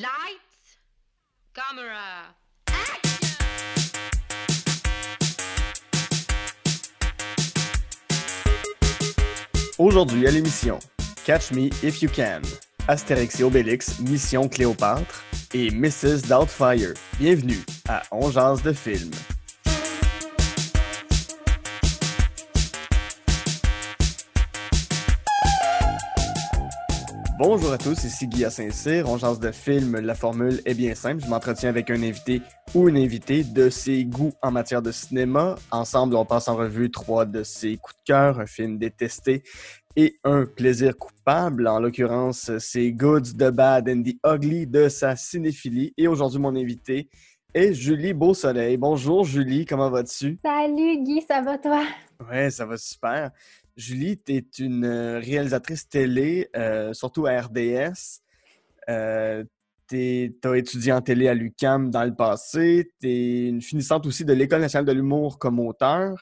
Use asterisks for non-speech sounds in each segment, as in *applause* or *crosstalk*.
Lights, camera, Aujourd'hui à l'émission Catch Me If You Can, Astérix et Obélix, Mission Cléopâtre et Mrs. Doubtfire. Bienvenue à On Jase de film. Bonjour à tous, ici Guy à Saint-Cyr. On jase de film. La formule est bien simple. Je m'entretiens avec un invité ou une invitée de ses goûts en matière de cinéma. Ensemble, on passe en revue trois de ses coups de cœur, un film détesté et un plaisir coupable. En l'occurrence, c'est Goods, The Bad and the Ugly de sa cinéphilie. Et aujourd'hui, mon invité est Julie Beausoleil. Bonjour Julie, comment vas-tu? Salut Guy, ça va toi? Ouais, ça va super. Julie, tu es une euh, réalisatrice télé, euh, surtout à RDS. Euh, tu as étudié en télé à l'UCAM dans le passé. Tu es une finissante aussi de l'École nationale de l'humour comme auteur.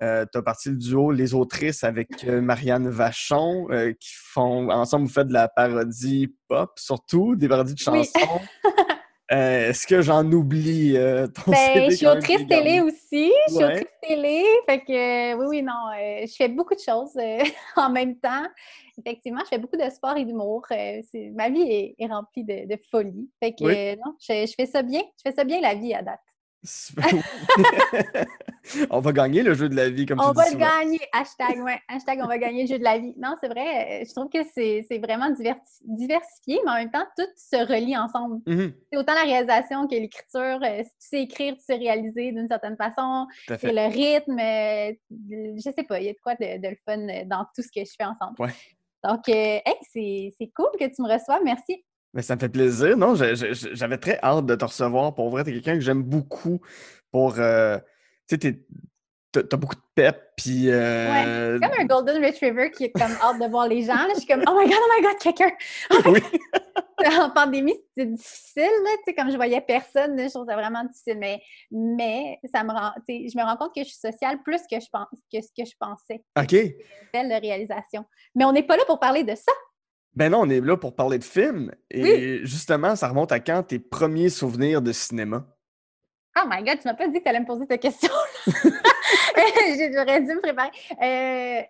tu as parti le duo Les Autrices avec Marianne Vachon, qui font ensemble, vous faites de la parodie pop, surtout, des parodies de chansons. *laughs* Euh, est-ce que j'en oublie euh, ton ben, Je suis autrice télé aussi. Je suis autrice télé. Fait que oui, oui, non. Euh, je fais beaucoup de choses *laughs* en même temps. Effectivement, je fais beaucoup de sport et d'humour. ma vie est, remplie de, folie. Fait que non, je, fais ça bien. Je fais ça bien la vie à date. *laughs* on va gagner le jeu de la vie, comme on tu dis. On va le gagner. Hashtag, ouais. Hashtag, on va gagner le jeu de la vie. Non, c'est vrai. Je trouve que c'est vraiment diversifié, mais en même temps, tout se relie ensemble. Mm-hmm. C'est autant la réalisation que l'écriture. Euh, si tu sais écrire, tu sais réaliser d'une certaine façon. Et le rythme. Euh, je sais pas, il y a de quoi de, le fun dans tout ce que je fais ensemble. Donc, euh, hey, c'est cool que tu me reçois. Merci. Mais ça me fait plaisir. Non, j'avais très hâte de te recevoir. Pour vrai, t'es quelqu'un que j'aime beaucoup pour. Euh, tu sais, t'as beaucoup de pep, puis... Euh... Ouais, comme un golden retriever qui est comme *laughs* hâte de voir les gens. Là. Je suis comme « Oh my God, oh my God, quelqu'un! *laughs* oui! *laughs* en pandémie, c'était difficile, là, tu sais, comme je voyais personne, je trouvais ça vraiment difficile, mais, mais ça me rend, tu sais, je me rends compte que je suis sociale plus que, je pense, que ce que je pensais. OK. Belle réalisation. Mais on n'est pas là pour parler de ça. Ben non, on est là pour parler de films. Et justement, ça remonte à quand tes premiers souvenirs de cinéma? Oh my God, tu m'as pas dit que tu allais me poser ta question. *laughs* *laughs* J'aurais dû me préparer. Euh,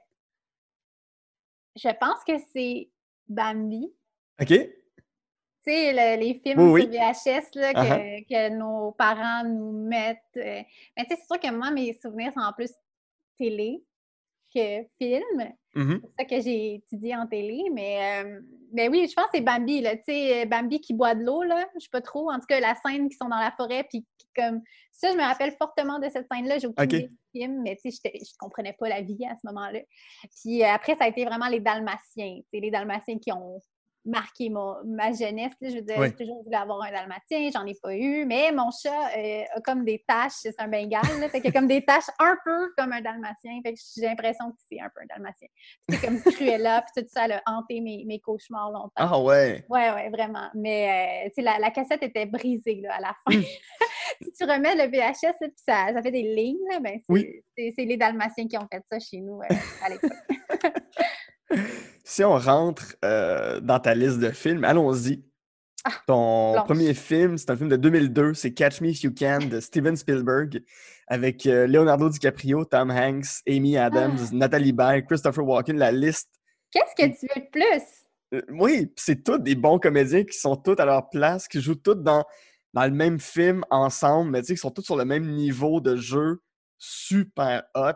je pense que c'est Bambi. OK. Tu sais, les films sur VHS là, uh-huh. que, nos parents nous mettent. Euh, mais tu sais, c'est sûr que moi, mes souvenirs sont en plus télé que film. Mm-hmm. C'est ça que j'ai étudié en télé, mais, euh, mais oui, je pense que c'est Bambi, là, tu sais, Bambi qui boit de l'eau, là, je sais pas trop, en tout cas, la scène qui sont dans la forêt, puis comme, ça, je me rappelle fortement de cette scène-là, j'ai aucune idée du film, mais tu sais, je comprenais pas la vie à ce moment-là. Puis euh, après, ça a été vraiment les Dalmatiens, sais, les Dalmatiens qui ont marqué ma jeunesse. je veux dire, j'ai toujours voulu avoir un dalmatien, j'en ai pas eu, mais mon chat euh, a comme des taches, c'est un bengal, là, fait qu'il a comme des taches un peu comme un dalmatien, fait que j'ai l'impression que c'est un peu un dalmatien. C'est comme Cruella, puis tout ça, a hanté mes, mes, cauchemars longtemps. Ah ouais? Ouais, ouais, vraiment. Mais, euh, la, la, cassette était brisée, là, à la fin. Hmm. *laughs* si tu remets le VHS, puis ça, ça, fait des lignes, là, ben, c'est les dalmatiens qui ont fait ça chez nous euh, à l'époque. *laughs* si on rentre euh, dans ta liste de films, allons-y. Ah, Ton premier film, c'est un film de 2002, c'est Catch Me If You Can de Steven Spielberg avec euh, Leonardo DiCaprio, Tom Hanks, Amy Adams, ah. Nathalie Baye, Christopher Walken, la liste. Qu'est-ce que tu veux de plus? Euh, oui, c'est tous des bons comédiens qui sont tous à leur place, qui jouent tous dans, dans le même film ensemble, mais tu sais, qui sont tous sur le même niveau de jeu super hot.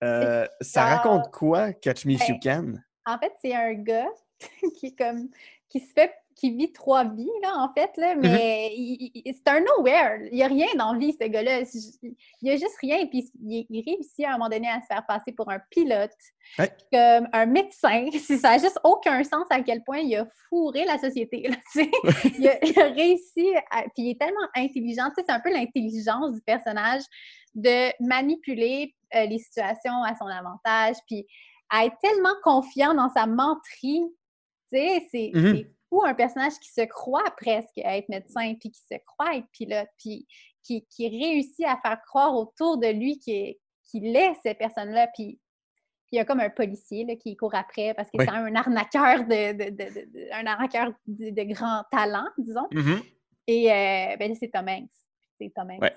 ça raconte quoi, Catch Me If You ben, Can? En fait, c'est un gars *laughs* qui comme qui se fait qui vit trois vies, là, en fait, là, mm-hmm. mais c'est un nowhere. Il n'y a rien dans la vie, ce gars-là. Il n'y a juste rien. Puis il, réussit à un moment donné à se faire passer pour un pilote, comme un médecin. *laughs* Ça n'a juste aucun sens à quel point il a fourré la société. *laughs* il, a, réussi, puis il est tellement intelligent. c'est un peu l'intelligence du personnage de manipuler euh, les situations à son avantage. Puis à être tellement confiant dans sa menterie. Tu sais, c'est mm-hmm. fou un personnage qui se croit presque être médecin, puis qui se croit être pilote, puis qui, qui réussit à faire croire autour de lui qu'il est, ces personnes-là. Puis il y a comme un policier là, qui court après parce que Oui. c'est un arnaqueur de, de, de- un arnaqueur de, grand talent, disons. Mhm. Et euh, ben là, c'est Tom Hanks. C'est Tom Hanks. Ouais.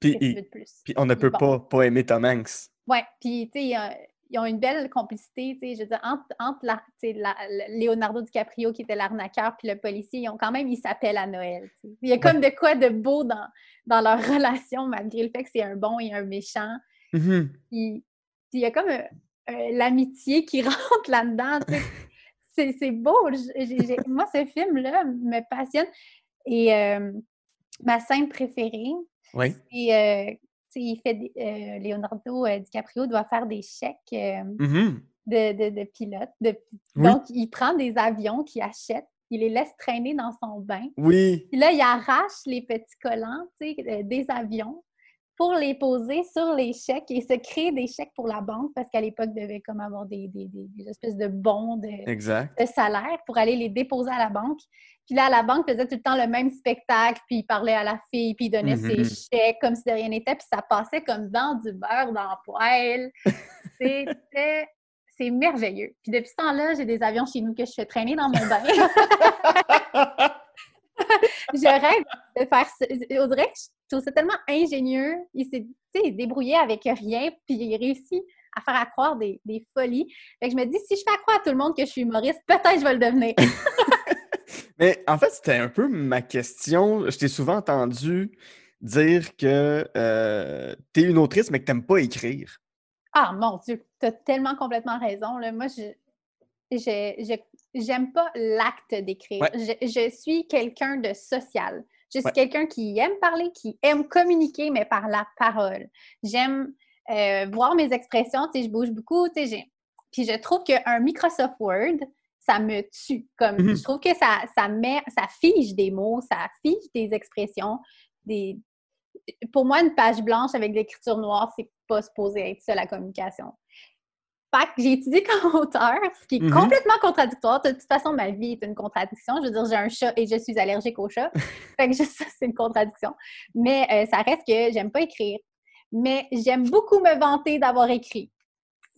Puis, il- puis on ne peut Bon. pas, pas aimer Tom Hanks. Ouais, puis tu sais, il y a- ils ont une belle complicité, tu sais, je veux dire, entre, entre la, tu sais, la- le- Leonardo DiCaprio qui était l'arnaqueur puis le policier, ils ont quand même, ils s'appellent à Noël. tu sais. Il y a comme de quoi de beau dans, dans leur *laughs* relation, malgré le fait que c'est un bon et un méchant. Mhm. Puis, puis il y a comme euh, euh, l'amitié qui *laughs* rentre là-dedans. tu sais. C'est, beau. J- moi, ce film-là me passionne. Et euh, ma scène préférée, Oui. c'est, il fait des- euh, Leonardo euh, DiCaprio doit faire des chèques euh, Mhm. de, de, de pilote. de- Oui. Donc, il prend des avions qu'il achète, il les laisse traîner dans son bain. Oui. Puis là, il arrache les petits collants des avions pour les poser sur les chèques et se créer des chèques pour la banque parce qu'à l'époque, devait comme avoir des, des- espèces de bons de, Exact. de salaire pour aller les déposer à la banque. Puis là, la banque faisait tout le temps le même spectacle, puis il parlait à la fille, puis il donnait Mhm. ses chèques comme si de rien n'était, puis ça passait comme dans du beurre dans le poêle. *laughs* C'était... C'est merveilleux. Puis depuis ce temps-là, j'ai des avions chez nous que je fais traîner dans mon bain. *laughs* *laughs* je rêve de faire ça. On dirait que je trouve ça tellement ingénieux. Il s'est débrouillé avec rien, puis il réussit à faire à croire des, des folies. Fait que je me dis, si je fais à croire à tout le monde que je suis humoriste, peut-être je vais le devenir. *laughs* Mais en fait, c'était un peu ma question. Je t'ai souvent entendu dire que euh, tu es une autrice, mais que tu n'aimes pas écrire. Ah mon Dieu, tu as tellement complètement raison. Là. Moi, je je- je- j'aime pas l'acte d'écrire. Ouais. Je, je suis quelqu'un de social. Je suis Ouais. quelqu'un qui aime parler, qui aime communiquer, mais par la parole. J'aime euh, voir mes expressions. Tu sais, je bouge beaucoup. Tu sais, Puis je trouve qu'un Microsoft Word, ça me tue. Comme, Mhm. Je trouve que ça, ça, met, ça fige des mots, ça fige des expressions. Des... Pour moi, une page blanche avec de l'écriture noire, c'est pas supposé être ça, la communication. Fait que j'ai étudié comme *laughs* auteur, ce qui est Mhm. complètement contradictoire. De toute façon, ma vie est une contradiction. Je veux dire, j'ai un chat et je suis allergique au chat. *laughs* fait que juste ça, c'est une contradiction. Mais euh, ça reste que j'aime pas écrire. Mais j'aime beaucoup me vanter d'avoir écrit.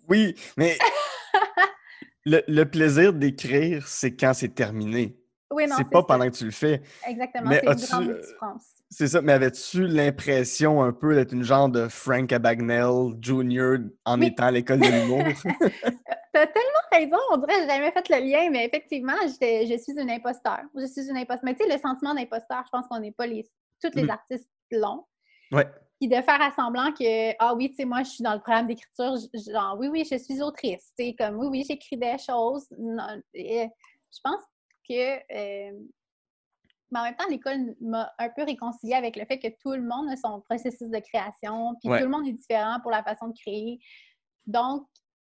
Oui, mais *laughs* le, le plaisir d'écrire, c'est quand c'est terminé. Oui, non, C'est pas pendant que tu le fais. Exactement, c'est une grande euh, différence. C'est ça, mais avais-tu l'impression un peu d'être une genre de Frank Abagnale Jr. en Oui. étant à l'école de l'humour? *laughs* T'as tellement raison, on dirait que j'ai jamais fait le lien, mais effectivement, je suis une imposteur. Je suis une imposteur. Mais tu sais, le sentiment d'imposteur, je pense qu'on n'est pas les. Tous les Mhm. artistes l'ont. ouais. Puis de faire à semblant que, ah oui, tu sais, moi, je suis dans le programme d'écriture, genre, oui, oui, je suis autrice. Tu sais, comme, oui, oui, j'écris des choses. Non, et je pense que. euh, mais en même temps, l'école m'a un peu réconciliée avec le fait que tout le monde a son processus de création, puis Ouais. tout le monde est différent pour la façon de créer. Donc,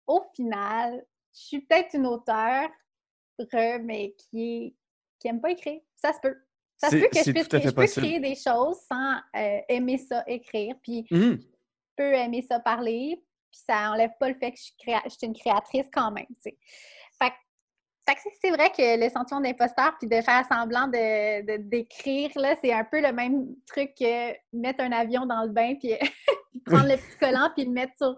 au final, je suis peut-être une auteure, mais qui est qui aime pas écrire. Ça se peut. Ça se peut que je puisse je peux créer des choses sans euh, aimer ça écrire, puis Mhm. je peux aimer ça parler, puis ça enlève pas le fait que je suis, créa- je suis une créatrice quand même, tu sais. Fait, que- fait que c'est- c'est vrai que le sentiment d'imposteur puis de faire semblant de d'écrire, là, c'est un peu le même truc que mettre un avion dans le bain puis, *laughs* prendre le petit collant puis le mettre sur...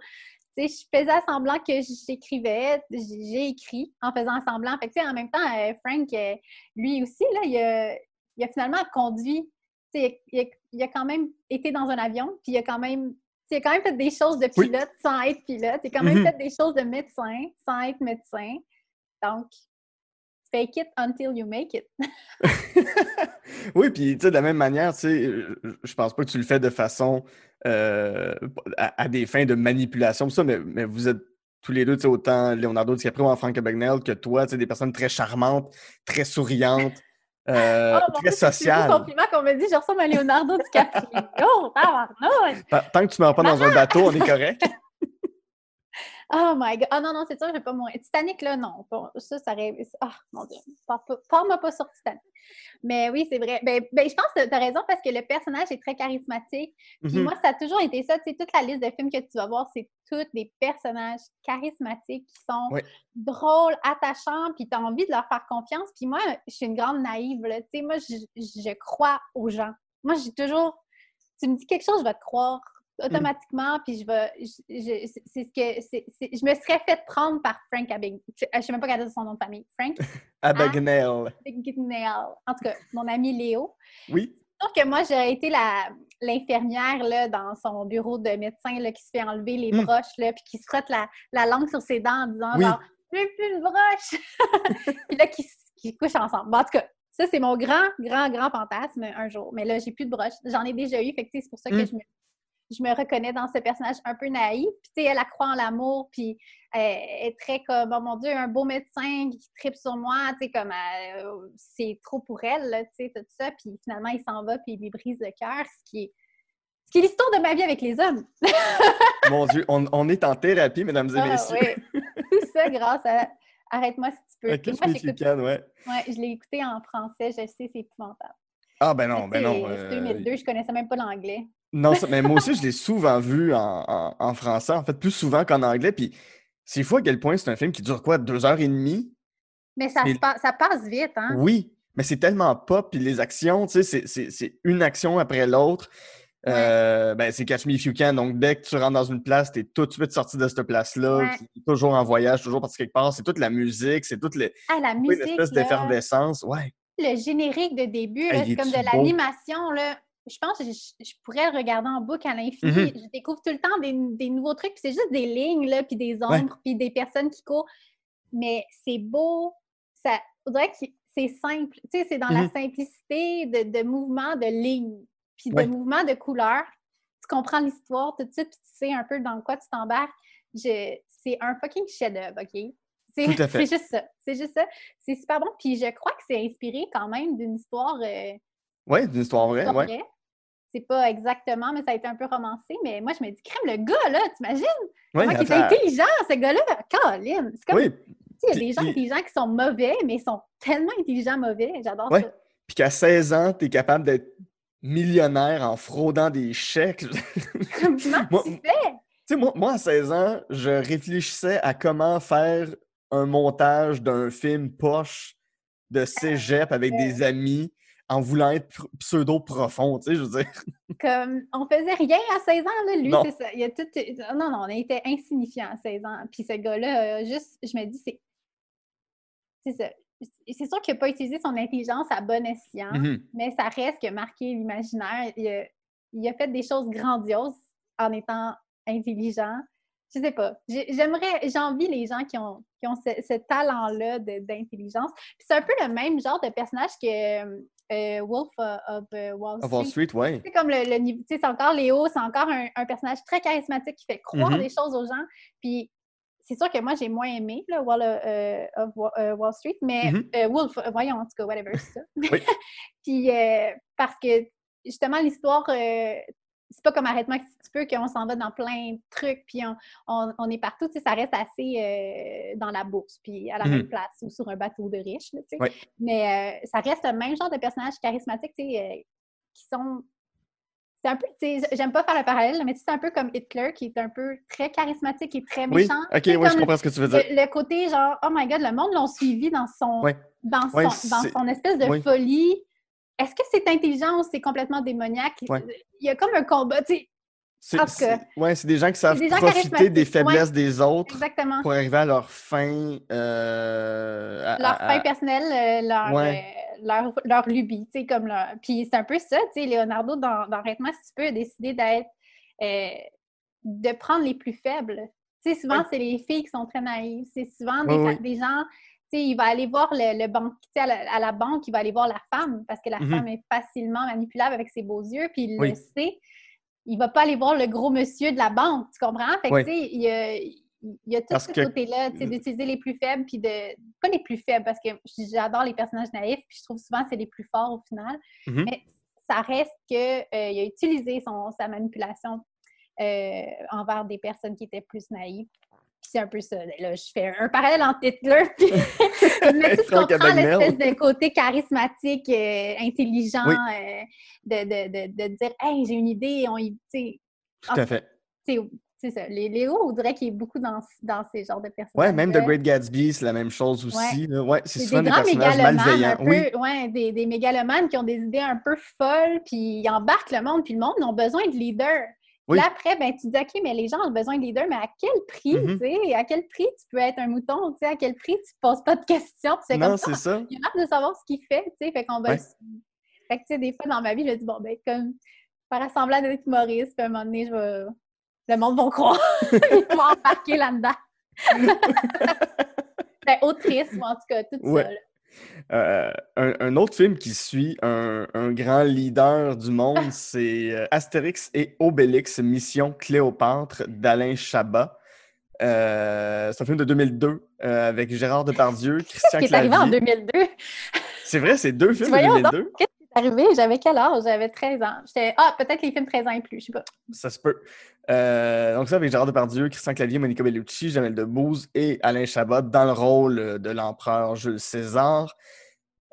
Tu sais, je faisais semblant que j'écrivais, j'ai écrit en faisant semblant. Fait que, tu sais, en même temps, euh, Frank, euh, lui aussi, là, il a, il a finalement conduit. Tu sais, il, a, il a quand même été dans un avion, puis il a quand même, il a quand même fait des choses de Oui. pilote sans être pilote. Il a quand même Mhm. fait des choses de médecin sans être médecin. Donc, fake it until you make it. *laughs* oui, puis tu sais, de la même manière, tu sais, je- pense pas que tu le fais de façon euh, à, à des fins de manipulation, ça, mais, mais vous êtes tous les deux, tu sais, autant Leonardo DiCaprio en Frank Abagnale que toi, tu sais, des personnes très charmantes, très souriantes, *laughs* euh, Oh, très Dieu, c'est compliment qu'on me dit, je ressemble à Leonardo DiCaprio. *laughs* Oh! Tant tant que tu meurs pas dans un bateau, on est correct. Oh my god! Ah non, non, c'est sûr, je vais pas mourir. Titanic, là, non. Ça, ça aurait. Ah, mon Dieu. Parle-moi pas sur Titanic. Mais oui, c'est vrai. Ben, ben, je pense que tu as raison parce que le personnage est très charismatique. Puis Mhm. moi, ça a toujours été ça. Tu sais, toute la liste de films que tu vas voir, c'est tous des personnages charismatiques qui sont Oui. drôles, attachants, puis tu as envie de leur faire confiance. Puis moi, je suis une grande naïve. Là. Tu sais, moi, je, je crois aux gens. Moi, j'ai toujours. Tu me dis quelque chose, je vais te croire automatiquement, puis je vais. je- je- c'est ce que. je me serais fait prendre par Frank Abig. Je je sais même pas quel est son nom de famille. Frank? *laughs* Abagnale. Abagnale. En tout cas, mon ami Léo. Oui. Sauf que moi, j'aurais été la- l'infirmière là, dans son bureau de médecin là, qui se fait enlever les Hmm. broches, là, puis qui se frotte la, la langue sur ses dents en disant Oui. genre, j'ai plus de broche! *laughs* puis là, qui, qui couchent ensemble. Bon, en tout cas, ça, c'est mon grand, grand, grand fantasme un jour. Mais là, j'ai plus de broches. J'en ai déjà eu, fait c'est pour ça que Hmm. je me, je me reconnais dans ce personnage un peu naïf. Puis, tu sais, elle, elle croit en l'amour, puis euh, elle est très comme, oh mon Dieu, un beau médecin qui tripe sur moi, tu sais, comme, euh, c'est trop pour elle, tu sais, tout ça. Puis finalement, il s'en va, puis il lui brise le cœur, ce qui est, ce qui est l'histoire de ma vie avec les hommes. *laughs* Mon Dieu, on, on est en thérapie, mesdames et Ah, messieurs. oui. Tout ça grâce à Arrête-moi si tu peux. Catch moi, Me If You j'écoute- Can, ouais. ouais, je l'ai écouté en français, je sais, c'est épouvantable. Ah, ben non, ben non. Euh, 2002, je connaissais même pas l'anglais. Non, ça- mais moi aussi, je l'ai souvent vu en, en- en français, en fait, plus souvent qu'en anglais. Puis c'est fou à quel point c'est un film qui dure quoi, deux heures et demie? Mais ça, Mais- se pa- ça passe vite, hein? Oui, mais c'est tellement pop, puis les actions, tu sais, c'est- une action après l'autre. Euh, ben, c'est Catch Me If You Can. Donc, dès que tu rentres dans une place, tu es tout de suite sorti de cette place-là. Ouais. toujours en voyage, toujours parti quelque part. C'est toute la musique, c'est toute les, Ah, la oui, l'espèce d'effervescence. Ouais. le générique de début, Hey, c'est comme de l'animation, là. Je pense que je, je pourrais le regarder en boucle à l'infini. Mhm. Je découvre tout le temps des, des nouveaux trucs, puis c'est juste des lignes, là, puis des Ouais. ombres, puis des personnes qui courent. Mais c'est beau, ça, on dirait que c'est simple. Tu sais, c'est dans la Mhm. simplicité de, de mouvements, de lignes, puis Ouais. de mouvements de couleurs. Tu comprends l'histoire tout de suite, puis tu sais un peu dans quoi tu t'embarques. C'est un fucking chef-d'œuvre, OK? C'est *laughs* juste ça. C'est juste ça. C'est super bon. Puis je crois que c'est inspiré quand même d'une histoire, euh, Ouais, d'une histoire vraie. Ouais. vraie. C'est pas exactement, mais ça a été un peu romancé. Mais moi, je me dis, crème, le gars, là, t'imagines? Ouais, Comment il est intelligent, ce gars-là? Caroline! C'est comme, Oui, il y a des gens puis- intelligents qui sont mauvais, mais ils sont tellement intelligents mauvais. J'adore Ouais. ça. puis qu'à 16 ans, tu es capable d'être millionnaire en fraudant des chèques. *laughs* Comment Moi- tu fais? Tu sais, moi, moi, à 16 ans, je réfléchissais à comment faire un montage d'un film poche de cégep avec des amis en voulant être pr- pseudo-profond, tu sais, je veux dire. Comme, on faisait rien à 16 ans, là, lui, c'est ça. Il a tout... Non, non, on était insignifiant à 16 ans. Puis ce gars-là, euh, juste, je me dis, c'est... C'est ça. C'est sûr qu'il n'a pas utilisé son intelligence à bon escient, Mhm. mais ça reste que marqué l'imaginaire. Il, a- il a fait des choses grandioses en étant intelligent. Je sais pas. J'ai- J'aimerais, j'envie les gens qui ont, qui ont ce, ce talent-là d'intelligence. Puis c'est un peu le même genre de personnage que euh, Wolf of euh, Wall Of Wall Street. Street, ouais. C'est comme le, niveau, tu sais, c'est encore Léo, c'est encore un, un personnage très charismatique qui fait croire Mhm. des choses aux gens. Puis c'est sûr que moi, j'ai moins aimé le Wall euh, of euh, Wall Street, mais Mhm. euh, Wolf, voyons, en tout cas, whatever, c'est ça. Oui. *laughs* Puis parce que justement, l'histoire, c'est pas comme Arrête-moi si tu peux, qu'on s'en va dans plein de trucs, puis on, on- on est partout, tu sais, ça reste assez euh, dans la bourse, puis à la Mhm. même place ou sur un bateau de riches, tu sais. Mais euh, ça reste le même genre de personnages charismatiques, tu sais, euh, qui sont. C'est un peu, tu sais, j'aime pas faire le parallèle, mais tu sais, c'est un peu comme Hitler, qui est un peu très charismatique et très Oui, méchant. ok, Tu sais, ouais, je comprends ce que tu veux dire. le, le côté genre, oh my god, le monde l'ont suivi dans son, dans son, dans espèce de oui. folie. Est-ce que c'est intelligent ou c'est complètement démoniaque? Ouais. Il y a comme un combat, tu sais, C'est ouais, c'est des gens qui savent des profiter des ouais. faiblesses des autres exactement. pour arriver à leur fin. euh, à- leur à- fin à- personnelle, euh, leur, Ouais. euh, leur, leur lubie, tu sais, comme leur... Puis c'est un peu ça, tu sais, Leonardo, dans, dans Arrête-moi si tu peux, a décidé d'être... euh, de prendre les plus faibles. Tu sais, souvent, c'est les filles qui sont très naïves. C'est souvent des, des gens... Il va aller voir le, le banque, à la, à la banque, il va aller voir la femme, parce que la Mhm. femme est facilement manipulable avec ses beaux yeux, puis il Oui. le sait. Il va pas aller voir le gros monsieur de la banque, tu comprends? Fait que, Oui. tu sais, il y a, il y a tout Parce ce que- côté-là, d'utiliser les plus faibles, puis de... Pas les plus faibles, parce que j'adore les personnages naïfs, puis je trouve souvent que c'est les plus forts au final. Mhm. Mais ça reste qu'il a utilisé son, sa manipulation euh, envers des personnes qui étaient plus naïves. C'est un peu ça. Là, je fais un parallèle entre Hitler puis... *laughs* Mais tu comprends l'espèce de côté charismatique, euh, intelligent, Oui. euh, de, de, de, de dire « Hey, j'ai une idée, on y... » Tout à fait. c'est ça. Les Léo, on dirait qu'il est beaucoup dans, dans ces genres de personnages. Ouais, même The Great Gatsby, c'est la même chose aussi. Ouais, c'est souvent des des, personnages mégalomanes, malveillants. peu, Oui, ouais, des, des mégalomanes qui ont des idées un peu folles, puis ils embarquent le monde, puis le monde, ils ont besoin de leaders. Oui. Là, après, ben, tu dis, OK, mais les gens ont besoin de leader, mais à quel prix, tu sais? À quel prix tu peux être un mouton, tu sais? À quel prix tu poses pas de questions? Tu fais Non, comme c'est ça. *laughs* a hâte de savoir ce qu'il fait, tu sais? Fait qu'on va... Ouais. Fait que, tu sais, des fois, dans ma vie, je me dis, bon, ben, comme, faire semblant d'être humoriste, puis à un moment donné, je vais... Le monde va croire. *laughs* Ils vont embarquer là-dedans. *laughs* ben, autrice, ou en tout cas, tout Ouais. ça, là. Euh, un, un autre film qui suit un, un grand leader du monde, c'est euh, Astérix et Obélix, Mission Cléopâtre d'Alain Chabat. Euh, c'est un film de 2002 euh, avec Gérard Depardieu, *laughs* Christian qui est arrivé en Clavier. 2002. C'est vrai, c'est deux films de Voyons donc. 2002. Qu'est-ce qui est arrivé? J'avais quel âge? J'avais 13 ans. J'étais... Ah, peut-être les films 13 ans et plus, je sais pas. Ça se peut. Euh, donc ça avec Gérard Depardieu, Christian Clavier, Monica Bellucci, Jamel Debbouze et Alain Chabat dans le rôle euh, de l'empereur Jules César.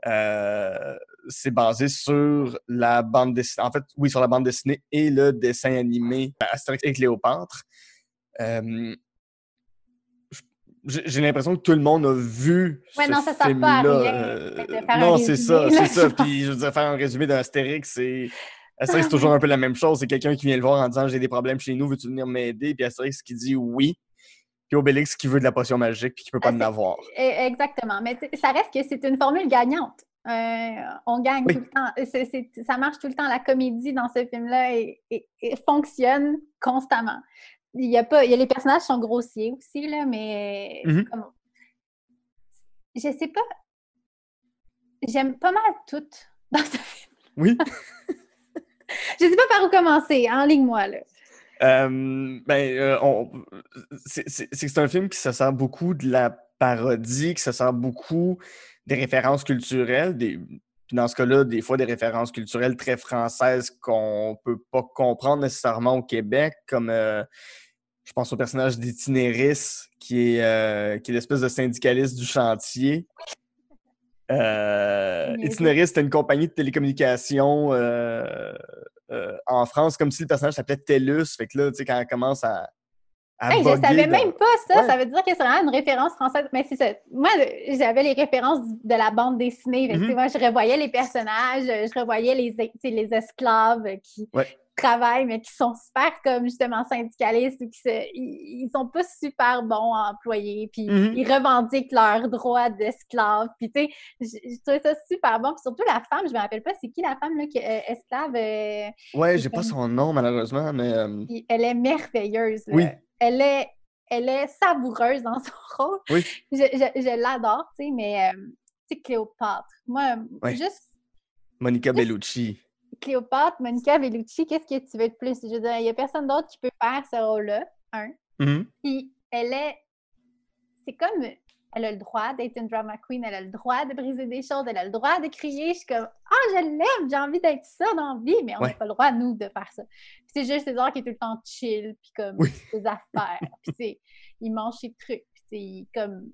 Euh, c'est basé sur la bande dessinée, en fait, oui, sur la bande dessinée et le dessin animé Astérix et Cléopâtre. Euh, j'ai l'impression que tout le monde a vu Ouais, ce non, ça sert pas à film-là. rien de faire un non, c'est ça, c'est ça. *laughs* Puis je veux dire, faire un résumé d'Astérix, c'est Astérix, c'est toujours un peu la même chose. C'est quelqu'un qui vient le voir en disant J'ai des problèmes chez nous, veux-tu venir m'aider? Puis Astérix qui dit oui. Puis Obélix qui veut de la potion magique puis qui peut pas Ah, en avoir. Eh, Exactement. Mais ça reste que c'est une formule gagnante. Euh, on gagne Oui. tout le temps. Ça marche tout le temps. La comédie dans ce film-là fonctionne constamment. Il y a pas, il y a les personnages sont grossiers aussi là, mais Mhm. comme- je sais pas. J'aime pas mal tout dans ce film. Oui. *laughs* Je sais pas par où commencer. En ligne moi là. Euh, ben, euh, c'est que c'est un film qui se sert beaucoup de la parodie, qui se sert beaucoup des références culturelles, puis dans ce cas-là, des fois des références culturelles très françaises qu'on peut pas comprendre nécessairement au Québec, comme euh, je pense au personnage d'Itinéris, qui est, qui est l'espèce de syndicaliste du chantier. Euh. Itinéris, c'était une compagnie de télécommunications euh, euh, en France, comme si le personnage s'appelait TELUS. Fait que là, tu sais, quand elle commence à. à Hey, je savais dans- même pas ça. Ouais. Ça veut dire que c'est vraiment une référence française. Mais c'est ça. Moi, j'avais les références de la bande dessinée. Fait que, Mhm. Moi, je revoyais les personnages, je revoyais les, les esclaves qui Ouais. Mais qui sont super comme justement syndicalistes ou qui se, ils, ils sont pas super bons employés. Puis Mhm. ils revendiquent leurs droits d'esclaves. Puis tu sais, je, je trouvais ça super bon. Puis surtout la femme, je me rappelle pas c'est qui la femme là, qui est euh, esclave. euh, Ouais, c'est j'ai pas son nom, malheureusement, mais. euh, elle est merveilleuse. là. Oui. Elle est, elle est savoureuse dans son *laughs* rôle. Oui. Je, je- je l'adore, tu sais, mais euh, tu sais, Cléopâtre. Moi, Ouais. juste Monica Bellucci. Cléopâtre, Monica Bellucci, qu'est-ce que tu veux de plus? Je veux dire, il n'y a personne d'autre qui peut faire ce rôle-là, un. Mhm. Puis elle est. C'est comme. Elle a le droit d'être une drama queen, elle a le droit de briser des choses, elle a le droit de crier. Je suis comme Ah, je l'aime, j'ai envie d'être ça dans la vie, mais on n'a Ouais. pas le droit, nous, de faire ça. C'est juste César qui est tout le temps chill, puis comme Oui. ses affaires. puis sais, il mange ses trucs, puis il- comme.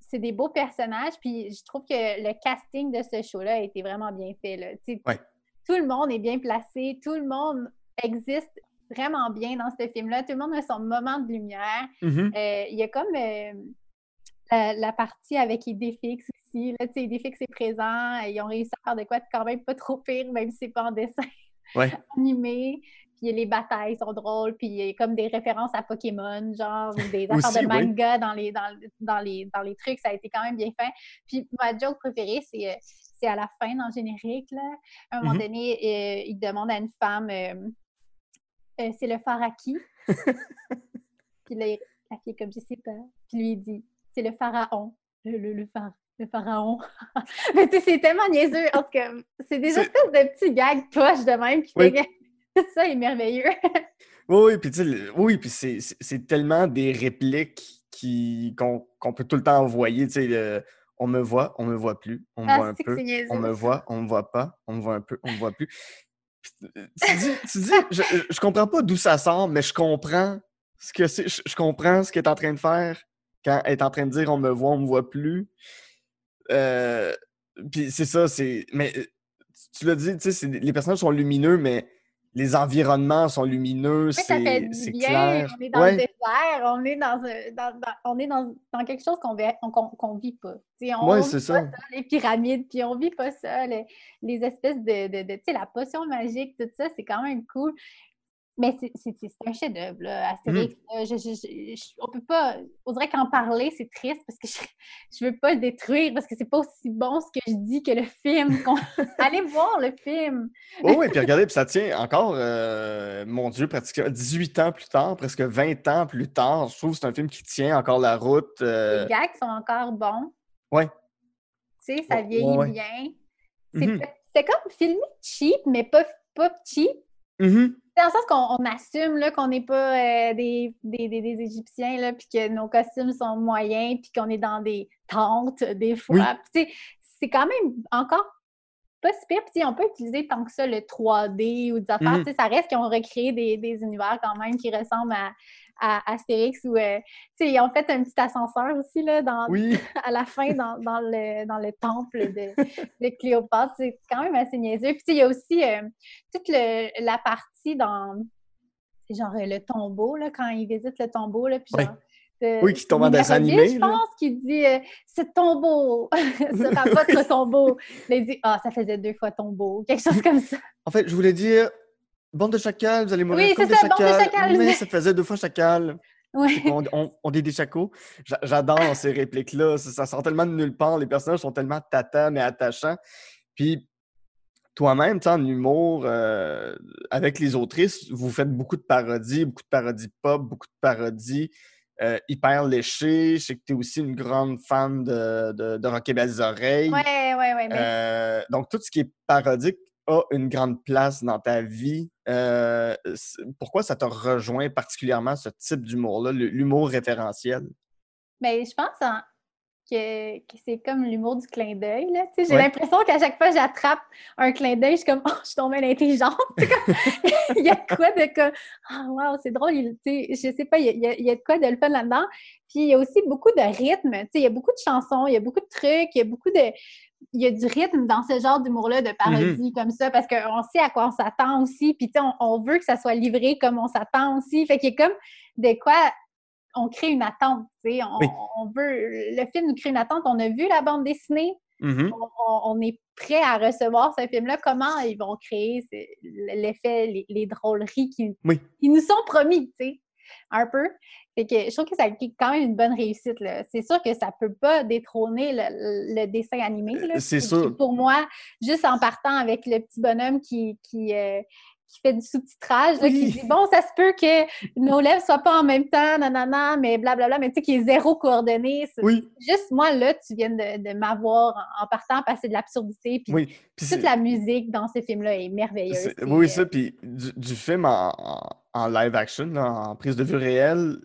C'est des beaux personnages, puis je trouve que le casting de ce show-là a été vraiment bien fait. Là. Ouais. Tout le monde est bien placé, tout le monde existe vraiment bien dans ce film-là. Tout le monde a son moment de lumière. Mhm. Euh, il y a comme euh, la, la partie avec Idéfix aussi. Là, tu sais, Idéfix est présent. Ils ont réussi à faire de quoi de quand même pas trop pire, même si c'est pas en dessin *laughs* Ouais. animé. Puis les batailles sont drôles. Puis il y a comme des références à Pokémon, genre, ou des *laughs* affaires de oui. manga dans, les, dans, dans, les, dans les trucs. Ça a été quand même bien fait. Puis ma joke préférée, c'est euh, c'est à la fin, dans le générique. Là. À un moment Mhm. donné, euh, il demande à une femme euh, euh, c'est le phare à qui Puis là, la fille est comme je sais pas. Puis lui, il dit c'est le pharaon. Le, le, le, phare- le pharaon. *laughs* Mais tu sais, c'est tellement niaiseux. En tout cas, c'est des espèces de petits gags poches de même qui Oui. *laughs* ça est merveilleux. *laughs* Oui, puis oui, puis c'est- tellement des répliques qu'on peut tout le temps envoyer. Tu sais, on me voit, on me voit plus, on me voit Ah, un c'est que peu, on me voit, on me voit pas, on me voit un peu, on me voit plus. Euh, Tu dis, tu dis je, je comprends pas d'où ça sort, mais je comprends ce que c'est, je, je comprends ce qu'elle est en train de faire quand elle est en train de dire on me voit, on me voit plus. Euh, puis c'est ça, c'est. Mais euh, tu- l'as dit, tu sais, les personnages sont lumineux, mais les environnements sont lumineux, Oui, ça fait c'est du c'est bien. clair. On est dans Ouais. le désert, on est dans, un- dans- dans- on est dans, dans quelque chose qu'on vit, qu'on vit pas. On Ouais, vit c'est pas ça. les pyramides, puis on vit pas ça. Les, les espèces de, de, de- tu sais, la potion magique, tout ça, c'est quand même cool. Mais c'est un chef-d'œuvre, là, Astérix. là. Je- je- je- on peut pas. On dirait qu'en parler, c'est triste parce que je, je veux pas le détruire parce que c'est pas aussi bon ce que je dis que le film. *laughs* Allez voir le film. Oh, oui, puis regardez, puis ça tient encore, euh, mon Dieu, pratiquement 18 ans plus tard, presque 20 ans plus tard. Je trouve que c'est un film qui tient encore la route. euh, Les gags sont encore bons. Ouais. Tu sais, ça Ouais, vieillit ouais, bien. C'est Mhm. c'est comme filmé cheap, mais pas, pas cheap. Mhm. Dans le sens qu'on on assume là, qu'on n'est pas euh, des, des, des- des Égyptiens, là, puis que nos costumes sont moyens, puis qu'on est dans des tentes des fois. C'est quand même encore pas si pire. Puis, on peut utiliser tant que ça le 3D ou des affaires. Sais, Ça reste qu'ils ont recréé des, des univers quand même qui ressemblent à, à Astérix. Ou, euh, ils ont fait un petit ascenseur aussi là, dans, Oui. *laughs* à la fin dans, dans le, dans le temple de, de Cléopâtre. C'est quand même assez niaiseux. Puis, il y a aussi euh, toute le- la partie dans. Genre euh, le tombeau, là, quand ils visitent le tombeau. Là, puis genre, Oui, qui tombe en dessin Numéroville, animé, Je pense qu'il dit euh, *laughs* ce tombeau sera votre tombeau. Là, il dit Ah, ça faisait deux fois tombeau. Quelque chose comme ça. En fait, je voulais dire, bande de chacals, vous allez mourir Oui, comme c'est des ça, bande de chacals. chacals. Mais ça faisait deux fois chacal. On, on, on dit des chacos. J'a- J'adore ces répliques-là. Ça, ça sort tellement de nulle part. Les personnages sont tellement tata mais attachants. Puis toi-même, en humour, euh, avec les autrices, vous faites beaucoup de parodies, beaucoup de parodies pop, beaucoup de parodies euh, hyper léchées. Je sais que tu es aussi une grande fan de, de, de Rock et Belles Oreilles. Ouais, ouais. ben, Euh, donc, tout ce qui est parodique a une grande place dans ta vie. Euh, pourquoi ça t'a rejoint particulièrement ce type d'humour-là, l'humour référentiel? Ben, je pense en- que, que c'est comme l'humour du clin d'œil. J'ai Ouais. l'impression qu'à chaque fois que j'attrape un clin d'œil, je suis comme *laughs* Oh, je suis tombée intelligente. *laughs* Il y a de quoi de comme Ah, wow, c'est drôle. il- tu sais, je sais pas, il y a, il y de quoi de le fun là-dedans. Puis il y a aussi beaucoup de rythme. Il y a beaucoup de chansons, il y a beaucoup de trucs, il y a beaucoup de. Il y a du rythme dans ce genre d'humour-là, de parodie comme ça, parce qu'on sait à quoi on s'attend aussi. Puis, tu sais, on, on veut que ça soit livré comme on s'attend aussi. Fait qu'il y a comme de quoi on crée une attente. tu sais, On, Oui. on veut, le film nous crée une attente. On a vu la bande dessinée. Mhm. On, on- on est prêt à recevoir ce film-là. Comment ils vont créer l'effet, les, les drôleries qui, Oui. qui nous sont promis, tu sais, un peu. Fait que je trouve que ça a quand même une bonne réussite. C'est sûr que ça peut pas détrôner le, le dessin animé. Euh, c'est sûr. qui, Pour moi, juste en partant avec le petit bonhomme qui, qui, euh, qui fait du sous-titrage, qui dit bon, ça se peut que nos lèvres soient pas en même temps, nanana, mais blablabla, mais tu sais, qui est zéro coordonné. Oui, Juste moi, là, tu viens de, de m'avoir en, en partant, c'est de l'absurdité. Puis oui. Toute la musique dans ce film-là est merveilleuse. oui, euh, ça. Puis du, du film en, live action, là, en prise de vue réelle,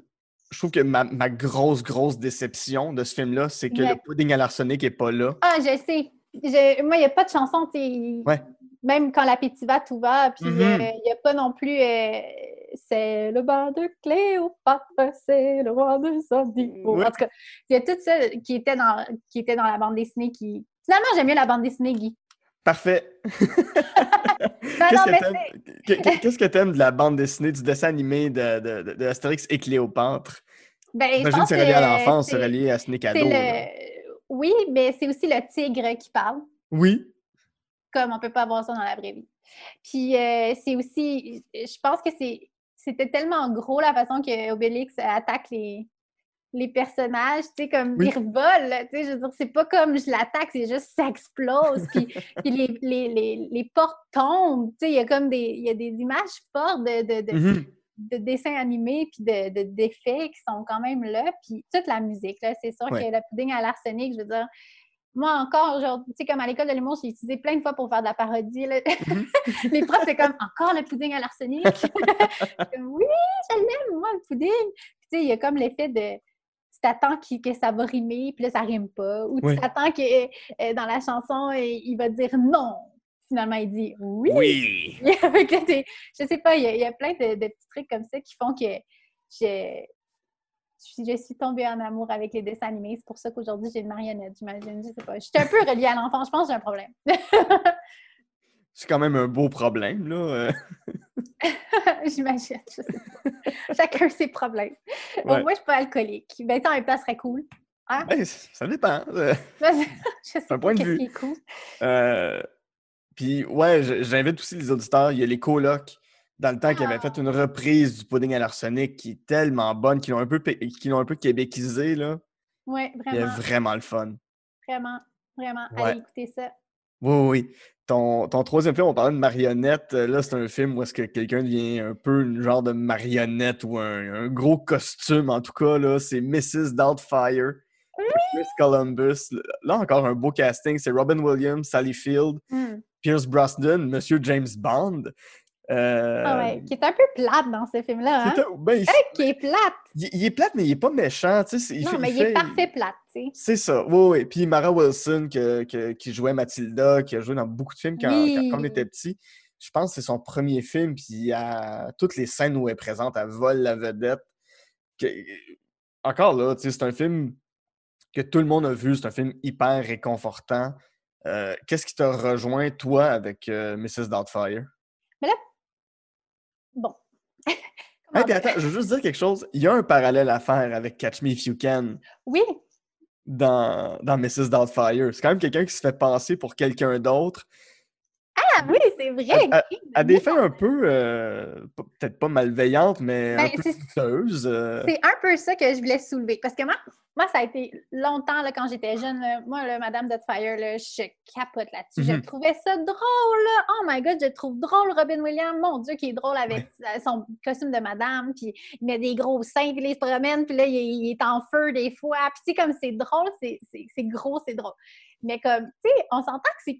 je trouve que ma, ma grosse, grosse déception de ce film-là, c'est que Ouais. le pudding à l'arsenic n'est pas là. Ah, je sais. Je- Moi, il n'y a pas de chanson. Ouais. Même quand l'appétit va, tout va. Puis, Mhm. euh, il n'y a pas non plus. euh, c'est le bar de Cléopâtre, c'est le roi de Sandipo. Ouais. En tout cas, il y a tout ça qui était dans, qui était dans la bande dessinée qui. Finalement, j'aime mieux la bande dessinée, Guy. Parfait. *laughs* *laughs* Qu'est-ce que t'aimes- de la bande dessinée, du dessin animé de, de, de- de Astérix et Cléopâtre? Ben, je J'imagine que c'est relié à l'enfance, c'est relié à Snake c'est Ado. là. le... Oui, mais c'est aussi le tigre qui parle. Oui. Comme on peut pas avoir ça dans la vraie vie. Puis euh, c'est aussi, je pense que c'est c'était tellement gros la façon que Obélix attaque les, les personnages, tu sais, comme Oui. ils revolent, tu sais, je veux dire, c'est pas comme je l'attaque, c'est juste ça explose, puis, *laughs* puis les, les, les, les portes tombent, tu sais, il y a comme des, il y a des images fortes de, de, de, Mhm. de dessins animés puis de, de- d'effets qui sont quand même là. Puis toute la musique, là, c'est sûr Ouais. que le pudding à l'arsenic, je veux dire, moi encore, genre, tu sais, comme à l'école de l'humour, j'ai utilisé plein de fois pour faire de la parodie. là. Mhm. *laughs* Les profs, c'est comme encore le pudding à l'arsenic? *laughs* Oui, je l'aime, moi, le pudding. Puis, tu sais, il y a comme l'effet de. Tu t'attends que ça va rimer, puis là, ça rime pas. Ou Oui. tu t'attends que euh, dans la chanson, euh, il va dire non. Finalement, il dit oui. Oui. *laughs* Je sais pas, il y, a- il y a plein de, de petits trucs comme ça qui font que je, je, suis- tombée en amour avec les dessins animés. C'est pour ça qu'aujourd'hui, j'ai une marionnette, j'imagine. Je sais pas. Je suis un peu reliée à l'enfant. Je pense que j'ai un problème. *laughs* C'est quand même un beau problème, là. *laughs* j'imagine. Je sais pas. Chacun ses problèmes. Bon, Ouais. moi, je suis pas alcoolique. Ben, en même temps, ça serait cool. Ben, c- ça dépend. *laughs* je sais Un pas point de vue. qui est cool. Euh, Puis, ouais, je- j'invite aussi les auditeurs. Il y a les colocs dans le temps qu'il avait fait une reprise du pudding à l'arsenic qui est tellement bonne, qui l'ont un peu, pé- qui l'ont un peu québécisé, là. Ouais, Il est vraiment, vraiment le fun. vraiment, vraiment. Ouais. Allez écouter ça. Oui, oui, oui. Ton, ton troisième film, on parlait de marionnette. Euh, Là, c'est un film où est-ce que quelqu'un devient un peu une genre de marionnette ou un, un gros costume, en tout cas. là. C'est Mrs. Doubtfire. Chris Columbus. Là, encore un beau casting. C'est Robin Williams, Sally Field, Hmm. Pierce Brosnan, Monsieur James Bond. Euh, Ah ouais, qui est un peu plate dans ce film-là. Hein? un- ben, il, Qui est plate. il- il est plate, mais il est pas méchant. tu sais, il non, fait- mais il est fait- parfait plate, tu sais. C'est ça, oui, oui. Puis Mara Wilson, que- que- qui jouait Mathilda, qui a joué dans beaucoup de films quand, quand- quand on était petit. Je pense que c'est son premier film, puis à toutes les scènes où elle est présente, elle vole la vedette. Que- Encore là, tu sais, c'est un film que tout le monde a vu, c'est un film hyper réconfortant. Euh, Qu'est-ce qui t'a rejoint, toi, avec euh, Mrs. Doubtfire? Bon. *laughs* Hey, puis attends, je veux juste dire quelque chose. Il y a un parallèle à faire avec Catch Me If You Can Oui, dans, dans Mrs. Doubtfire. C'est quand même quelqu'un qui se fait passer pour quelqu'un d'autre. Oui, c'est vrai. À- des fins un peu, euh, peut-être pas malveillantes, mais un Ben, peu douteuses. euh. C'est un peu ça que je voulais soulever. Parce que moi, moi ça a été longtemps, là, quand j'étais jeune, là, moi, là, Madame Doubtfire, là, je capote là-dessus. Je Mhm. trouvais ça drôle. Oh my God, je trouve drôle, Robin Williams. Mon Dieu, qui est drôle avec son costume de madame. Puis il met des gros seins, puis là, il se promène, puis là, il, est- il est en feu des fois. Puis tu sais, comme c'est drôle, c'est gros, c'est drôle. Mais comme, tu sais, on s'entend que c'est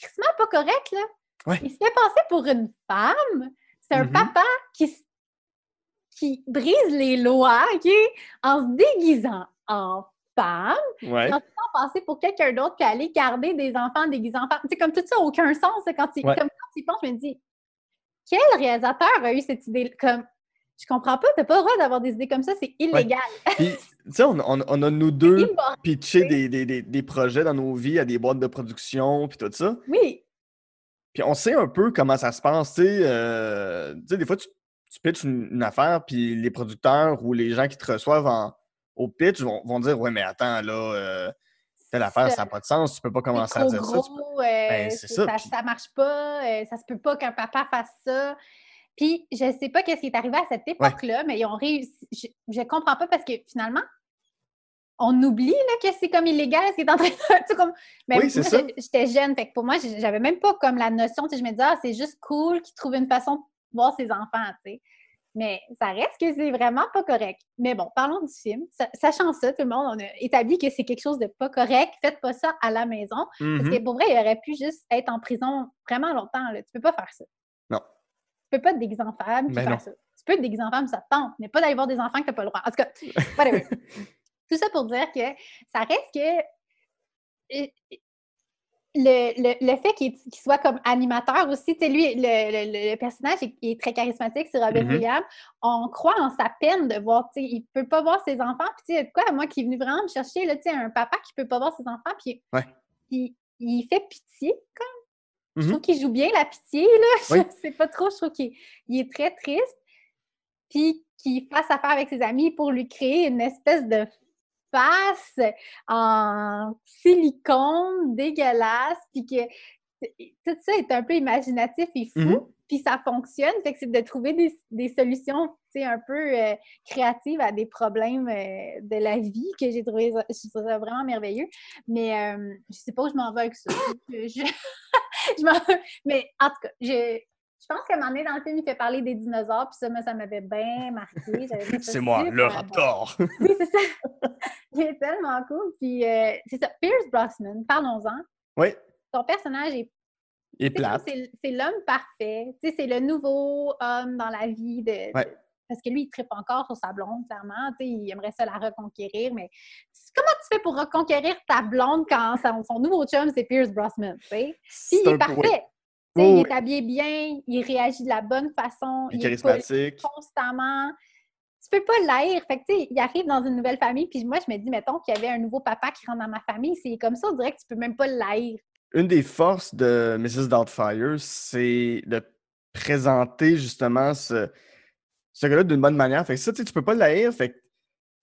crissement pas correct, là. Ouais. Il se fait passer pour une femme. C'est un Mhm. papa qui, qui brise les lois, OK? En se déguisant en femme, Ouais. en se faisant passer pour quelqu'un d'autre, puis aller garder des enfants déguisés en femme. Sais, comme tout ça n'a aucun sens. Quand tu, Ouais. comme quand penses, je me dis, quel réalisateur a eu cette idée? Comme, je comprends pas, t'as pas le droit d'avoir des idées comme ça, c'est illégal. Puis, tu sais, on, on- on a nous *laughs* deux pitché des, des, des, des projets dans nos vies à des boîtes de production, puis tout ça. Oui, Puis on sait un peu comment ça se passe, tu sais. euh, tu sais, des fois, tu, tu pitches une, une affaire, puis les producteurs ou les gens qui te reçoivent en- au pitch vont, vont dire Ouais, mais attends, là, euh, telle affaire, ça n'a pas de sens, tu peux pas commencer à dire ça. peux- euh, Ben, c'est ça, ça marche pas, euh, ça se peut pas qu'un papa fasse ça. Puis, je sais pas qu'est-ce qui est arrivé à cette époque-là, mais ils ont réussi. Je, je comprends pas parce que finalement, on oublie là, que c'est comme illégal ce qui est en train de. comme, mais Oui, c'est ça. J'étais jeune, fait que pour moi, j'avais même pas comme la notion. Je me disais, ah, c'est juste cool qu'il trouve une façon de voir ses enfants, tu sais. Mais ça reste que c'est vraiment pas correct. Mais bon, parlons du film. Sa- Sachant ça, tout le monde, on a établi que c'est quelque chose de pas correct. Faites pas ça à la maison. Parce Mhm. que pour vrai, il aurait pu juste être en prison vraiment longtemps. Là. Tu peux pas faire ça. Non. Tu peux pas te déguiser en femme Ben ça. Tu peux te déguiser en femme, ça te tente, mais pas d'aller voir des enfants que t'as pas le droit. En tout cas, *laughs* whatever. Tout ça pour dire que ça reste que le, le, le fait qu'il soit comme animateur aussi, tu sais, lui, le, le- personnage est, est très charismatique, c'est Robin Mhm. Williams. On croit en sa peine de voir, tu sais, il peut pas voir ses enfants. Puis, tu sais, quoi, moi qui est venu vraiment me chercher, là, tu sais, un papa qui peut pas voir ses enfants, puis Ouais. il, il fait pitié, comme. Je Mhm. trouve qu'il joue bien la pitié, là. *laughs* Oui. Je sais pas trop, je trouve qu'il il est très triste. Puis qu'il fasse affaire avec ses amis pour lui créer une espèce de face en silicone dégueulasse, puis que tout ça est un peu imaginatif et fou, Mhm. puis ça fonctionne. Fait que c'est de trouver des, des solutions, un peu euh, créatives à des problèmes euh, de la vie que j'ai trouvé, ça vraiment merveilleux. Mais euh, je sais pas où je m'en vais avec ça. *laughs* Je- *laughs* je- Mais en tout cas, je, je pense qu'à un moment donné, dans le film, il fait parler des dinosaures, puis ça, moi, ça m'avait bien marqué. C'est moi, le raptor. *laughs* Oui, c'est ça. *laughs* Il est tellement cool. Puis, euh, c'est ça. Pierce Brosnan, parlons-en. oui, Son personnage est. C'est l'homme parfait. Tu sais, c'est le nouveau homme dans la vie de. de- Ouais. Parce que lui, il tripe encore sur sa blonde, clairement. Il aimerait ça la reconquérir, mais comment tu fais pour reconquérir ta blonde quand son, son nouveau chum, c'est Pierce Brosnan? Puis il est parfait. oui. Il est habillé bien, il réagit de la bonne façon, Il est il est poli charismatique. constamment. Tu peux pas l'haïr. Fait que, tu sais, il arrive dans une nouvelle famille, puis moi, je me dis, mettons qu'il y avait un nouveau papa qui rentre dans ma famille, c'est comme ça, on dirait que tu peux même pas l'haïr. Une des forces de Mrs. Doubtfire, c'est de présenter justement ce, ce gars-là d'une bonne manière. Fait que ça, tu peux pas l'haïr. Fait que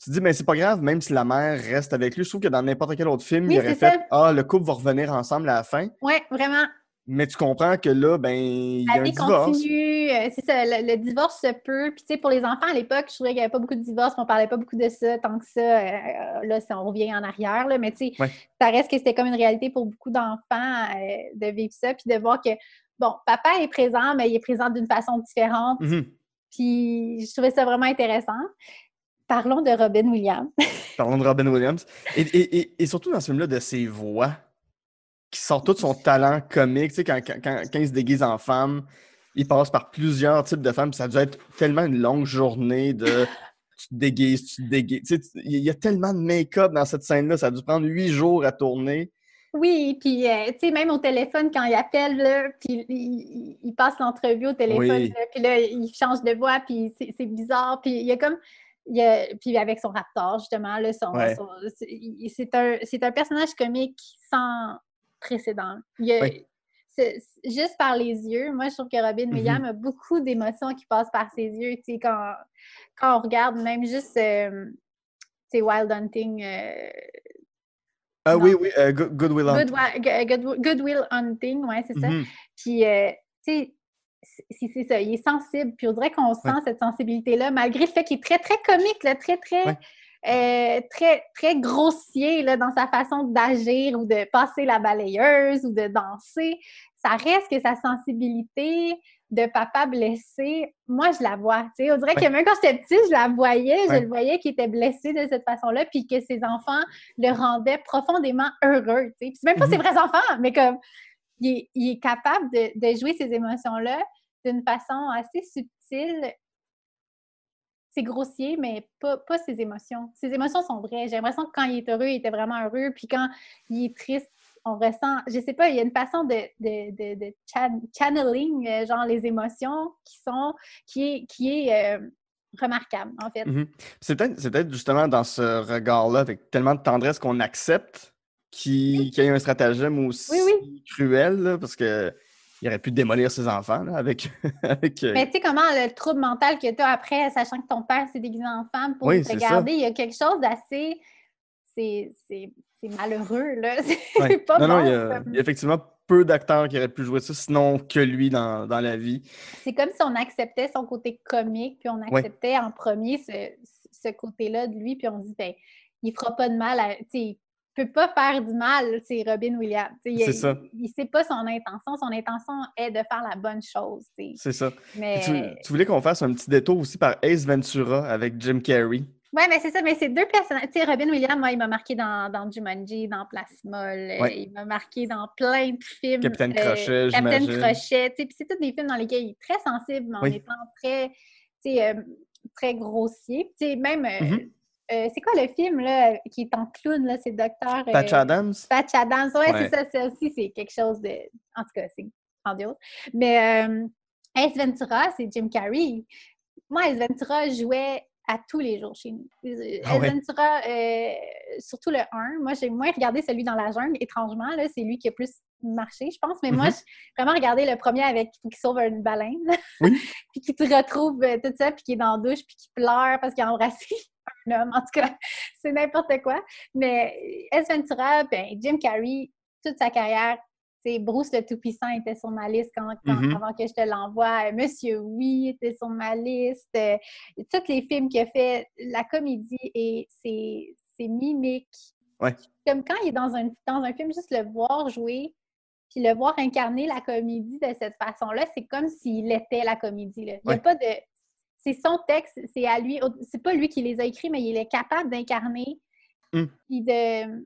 tu te dis, mais c'est pas grave, même si la mère reste avec lui. Je trouve que dans n'importe quel autre film, Oui, il aurait fait ça. Ah, le couple va revenir ensemble à la fin. Ouais, vraiment. Mais tu comprends que là, ben, il y a un divorce. continue, euh, c'est ça, le, le divorce se peut. Puis, tu sais, pour les enfants, à l'époque, je trouvais qu'il n'y avait pas beaucoup de divorces, on parlait pas beaucoup de ça, tant que ça, euh, là, ça, on revient en arrière, là, mais tu sais, Ouais. ça reste que c'était comme une réalité pour beaucoup d'enfants euh, de vivre ça, puis de voir que, bon, papa est présent, mais il est présent d'une façon différente, Mhm. Puis je trouvais ça vraiment intéressant. Parlons de Robin Williams. *laughs* Parlons de Robin Williams. Et, et- et- et surtout dans ce film-là, de ses voix, qui sort tout son talent comique. Tu sais, quand, quand, quand- quand il se déguise en femme, il passe par plusieurs types de femmes. Ça a dû être tellement une longue journée de *laughs* tu te déguises, tu te déguises. Tu sais, il y a tellement de make-up dans cette scène-là. Ça a dû prendre huit jours à tourner. Oui, puis euh, tu sais, même au téléphone, quand il appelle, là, puis il, passe l'entrevue au téléphone, Oui. là, puis là, il change de voix, puis c'est c'est bizarre, puis il y a comme... il y a- puis avec son raptor, justement, là, son, Ouais. son- c'est c'est un, c'est un personnage comique sans précédent. Il a- Oui. c'est- c'est- juste par les yeux, moi, je trouve que Robin Mhm. Williams a beaucoup d'émotions qui passent par ses yeux, tu sais, quand, quand on regarde même juste, euh, tu sais, Wild Hunting... euh, Ah Non. oui, oui, euh, Good, Good Will Hunting. Good, Goodwill Hunting, ouais, c'est ça. Mhm. Puis, euh, tu sais, c'est c'est ça, il est sensible. Puis, on dirait qu'on sent Ouais. cette sensibilité-là, malgré le fait qu'il est très, très comique, là, très, très, Ouais. euh, très, très grossier là, dans sa façon d'agir ou de passer la balayeuse ou de danser. Ça reste que sa sensibilité de papa blessé, moi, je la vois. tu sais. On dirait Ouais. que même quand j'étais petite, je la voyais, Ouais. je le voyais qu'il était blessé de cette façon-là, puis que ses enfants le rendaient profondément heureux. tu sais. Puis même pas ses Mhm. vrais enfants, mais comme il est, il est capable de, de jouer ces émotions-là d'une façon assez subtile. C'est grossier, mais pas, pas ses émotions. Ses émotions sont vraies. J'ai l'impression que quand il est heureux, il était vraiment heureux. Puis quand il est triste, on ressent, je sais pas, il y a une façon de, de, de, de chan- channeling, euh, genre les émotions qui sont, qui est, qui est euh, remarquable, en fait. Mhm. C'est peut-être justement dans ce regard-là, avec tellement de tendresse qu'on accepte qu'il y ait un stratagème aussi Oui, cruel, là, parce que il aurait pu démolir ses enfants là, avec. *laughs* avec euh, Mais tu sais comment le trouble mental que tu as après, sachant que ton père s'est déguisé en femme pour Oui, te garder, il y a quelque chose d'assez. C'est c'est- malheureux, là. *laughs* C'est ouais. pas non, bon. non, il y, a, comme- il y a effectivement peu d'acteurs qui auraient pu jouer ça, sinon que lui dans, dans la vie. C'est comme si on acceptait son côté comique, puis on Ouais. acceptait en premier ce, ce côté-là de lui, puis on dit, ben, il fera pas de mal à. Il peut pas faire du mal, c'est Robin Williams. C'est ça. Il, il sait pas son intention. Son intention est de faire la bonne chose. C'est ça. Mais. Tu voulais qu'on fasse un petit détour aussi par Ace Ventura avec Jim Carrey. Oui, mais c'est ça, mais c'est deux personnages. Tu sais, Robin Williams, moi, il m'a marqué dans, dans Jumanji, dans Plasmol, euh, Ouais. il m'a marqué dans plein de films. Capitaine euh, Crochet, Capitaine. Crochet, tu sais, puis c'est tous des films dans lesquels il est très sensible, mais en Oui. étant très, tu sais, euh, très grossier. Tu sais, même, euh, c'est quoi le film, là, qui est en clown, là, c'est Docteur... euh, Patch Adams? Patch Adams, ouais, Ouais. c'est ça, ça aussi, c'est quelque chose de... En tout cas, c'est grandiose. Mais euh, Ace Ventura, c'est Jim Carrey. Moi, Ace Ventura jouait à tous les jours chez nous. Euh, Ah Ace ouais? Ventura, euh, surtout le 1. Moi, j'ai moins regardé celui dans la jungle, étrangement. là, C'est lui qui a plus marché, je pense. Mais moi, Mhm. j'ai vraiment regardé le premier avec qu'il sauve une baleine. Oui. *laughs* puis qu'il te retrouve euh, tout ça, puis qu'il est dans la douche, puis qu'il pleure parce qu'il a embrassé *laughs* un homme. En tout cas, *laughs* c'est n'importe quoi. Mais Ace Ventura, ben, Jim Carrey, toute sa carrière, Bruce le Tout-Puissant était sur ma liste quand, quand- Mhm. avant que je te l'envoie. Euh, Monsieur Oui était sur ma liste. Euh, tous les films qu'il a fait, la comédie et ses, ses mimiques. Ouais. Comme quand il est dans un, dans un film, juste le voir jouer, puis le voir incarner la comédie de cette façon-là, c'est comme s'il était la comédie. là. Il n'y a Ouais. pas de. C'est son texte, c'est à lui. C'est pas lui qui les a écrits, mais il est capable d'incarner. Mm. Puis de.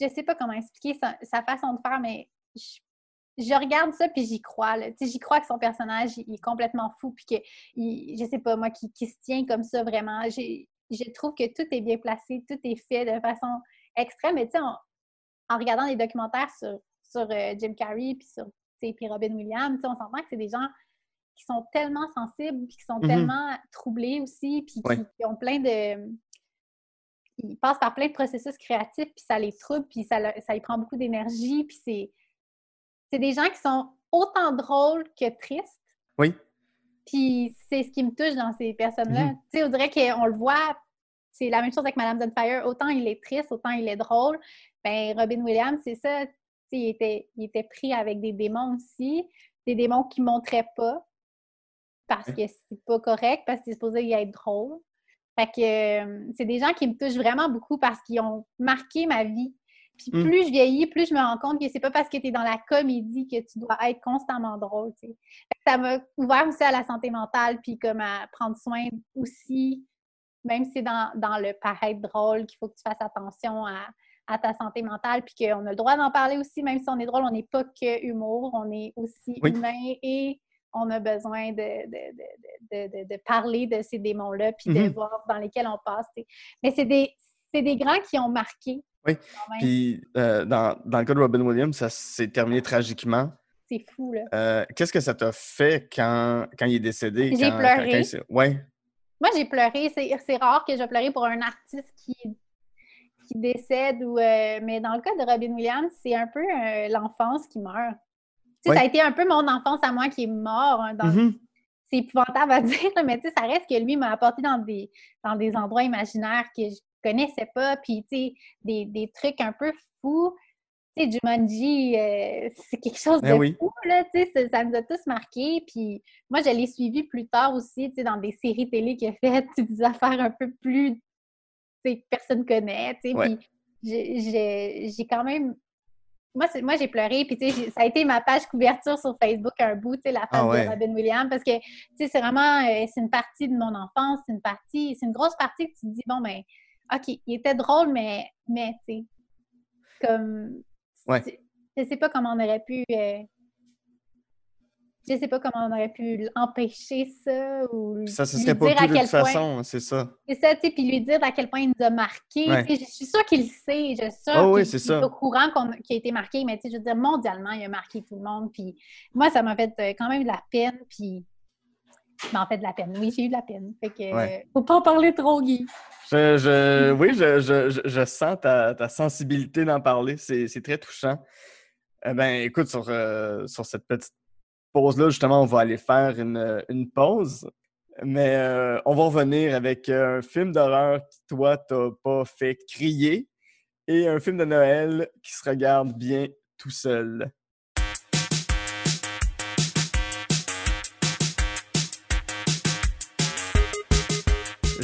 Je sais pas comment expliquer sa, sa façon de faire, mais je, je regarde ça puis j'y crois. J'y crois que son personnage, il, il est complètement fou, puis que, il- je sais pas, moi, qui, qui se tient comme ça vraiment. J'ai- Je trouve que tout est bien placé, tout est fait de façon extrême. Mais tu sais, en, en regardant des documentaires sur, sur euh, Jim Carrey puis sur puis Robin Williams, on s'entend que c'est des gens qui sont tellement sensibles, puis qui sont Mhm. tellement troublés aussi, puis qui, Ouais. qui ont plein de... Ils passent par plein de processus créatifs, puis ça les trouble, puis ça, ça y prend beaucoup d'énergie, puis c'est... C'est des gens qui sont autant drôles que tristes, Oui. puis c'est ce qui me touche dans ces personnes-là. Mhm. Tu sais, on dirait qu'on le voit, c'est la même chose avec Madame Doubtfire. Autant il est triste, autant il est drôle. Ben, Robin Williams, c'est ça. Tu sais, il était, il était pris avec des démons aussi, des démons qui montraient pas parce que c'est pas correct, parce que c'est supposé y être drôle. Fait que euh, c'est des gens qui me touchent vraiment beaucoup parce qu'ils ont marqué ma vie. Puis Mm. plus je vieillis, plus je me rends compte que c'est pas parce que tu es dans la comédie que tu dois être constamment drôle. tu sais. Ça m'a ouvert aussi à la santé mentale, puis comme à prendre soin aussi, même si c'est dans, dans le paraître drôle, qu'il faut que tu fasses attention à, à ta santé mentale, puis qu'on a le droit d'en parler aussi, même si on est drôle, on n'est pas que humour, on est aussi Oui. humain et on a besoin de, de, de, de, de- de parler de ces démons-là, puis de Mhm. voir dans lesquels on passe. Mais c'est des, c'est des grands qui ont marqué. Oui. Puis euh, dans, dans le cas de Robin Williams, ça s'est terminé tragiquement. C'est fou, là. Euh, Qu'est-ce que ça t'a fait quand, quand il est décédé? J'ai pleuré. quand ouais. Moi, j'ai pleuré. C'est rare que je pleurer pour un artiste qui, qui décède. Ou, euh, mais dans le cas de Robin Williams, c'est un peu l'enfance qui meurt. Tu sais, Ouais. Ça a été un peu mon enfance à moi qui est mort. hein, dans- Mhm. C'est épouvantable à *laughs* dire, mais tu sais, ça reste que lui m'a apporté dans des, dans des endroits imaginaires que je connaissais pas. Puis, tu sais, des, des trucs un peu fous. Tu sais, Jumanji, euh, *laughs* c'est quelque chose de Eh oui. fou, là, tu sais, ça, nous a tous marqués. Puis moi, je l'ai suivi plus tard aussi, tu sais, dans des séries télé qu'il a fait, tu sais, *laughs* des affaires un peu plus, tu sais, que personne connaît, tu sais. Ouais. Puis j'ai- quand même... Moi, c'est- moi j'ai pleuré, puis tu sais, ça a été ma page couverture sur Facebook un bout, tu sais, la Ah ouais. de Robin Williams, parce que, tu sais, c'est vraiment, euh, c'est une partie de mon enfance, c'est une partie, c'est une grosse partie que tu te dis, bon, ben, OK, il était drôle, mais, mais tu sais, comme... Ouais. Je sais pas comment on aurait pu... euh, je sais pas comment on aurait pu empêcher ça ou Ça se lui serait pas dire à pu de quel toute point... façon, c'est ça. C'est ça, tu sais, puis lui dire à quel point il nous a marqué. Ouais. Je suis sûre qu'il le sait, je suis sûre Oh oui, qu'il est au courant qu'il a été marqué, mais tu sais, je veux dire, mondialement, il a marqué tout le monde. Puis moi, ça m'a fait euh, quand même de la peine, puis... Mais en fait, de la peine. Oui, j'ai eu de la peine. Fait que, Ouais. euh, faut pas en parler trop, Guy. Je, je- oui, je, je- sens ta, ta sensibilité d'en parler. C'est c'est très touchant. Eh ben, écoute, sur, euh, sur cette petite pause-là, justement, on va aller faire une, une pause. Mais euh, on va revenir avec un film d'horreur qui, toi, t'as pas fait crier et un film de Noël qui se regarde bien tout seul.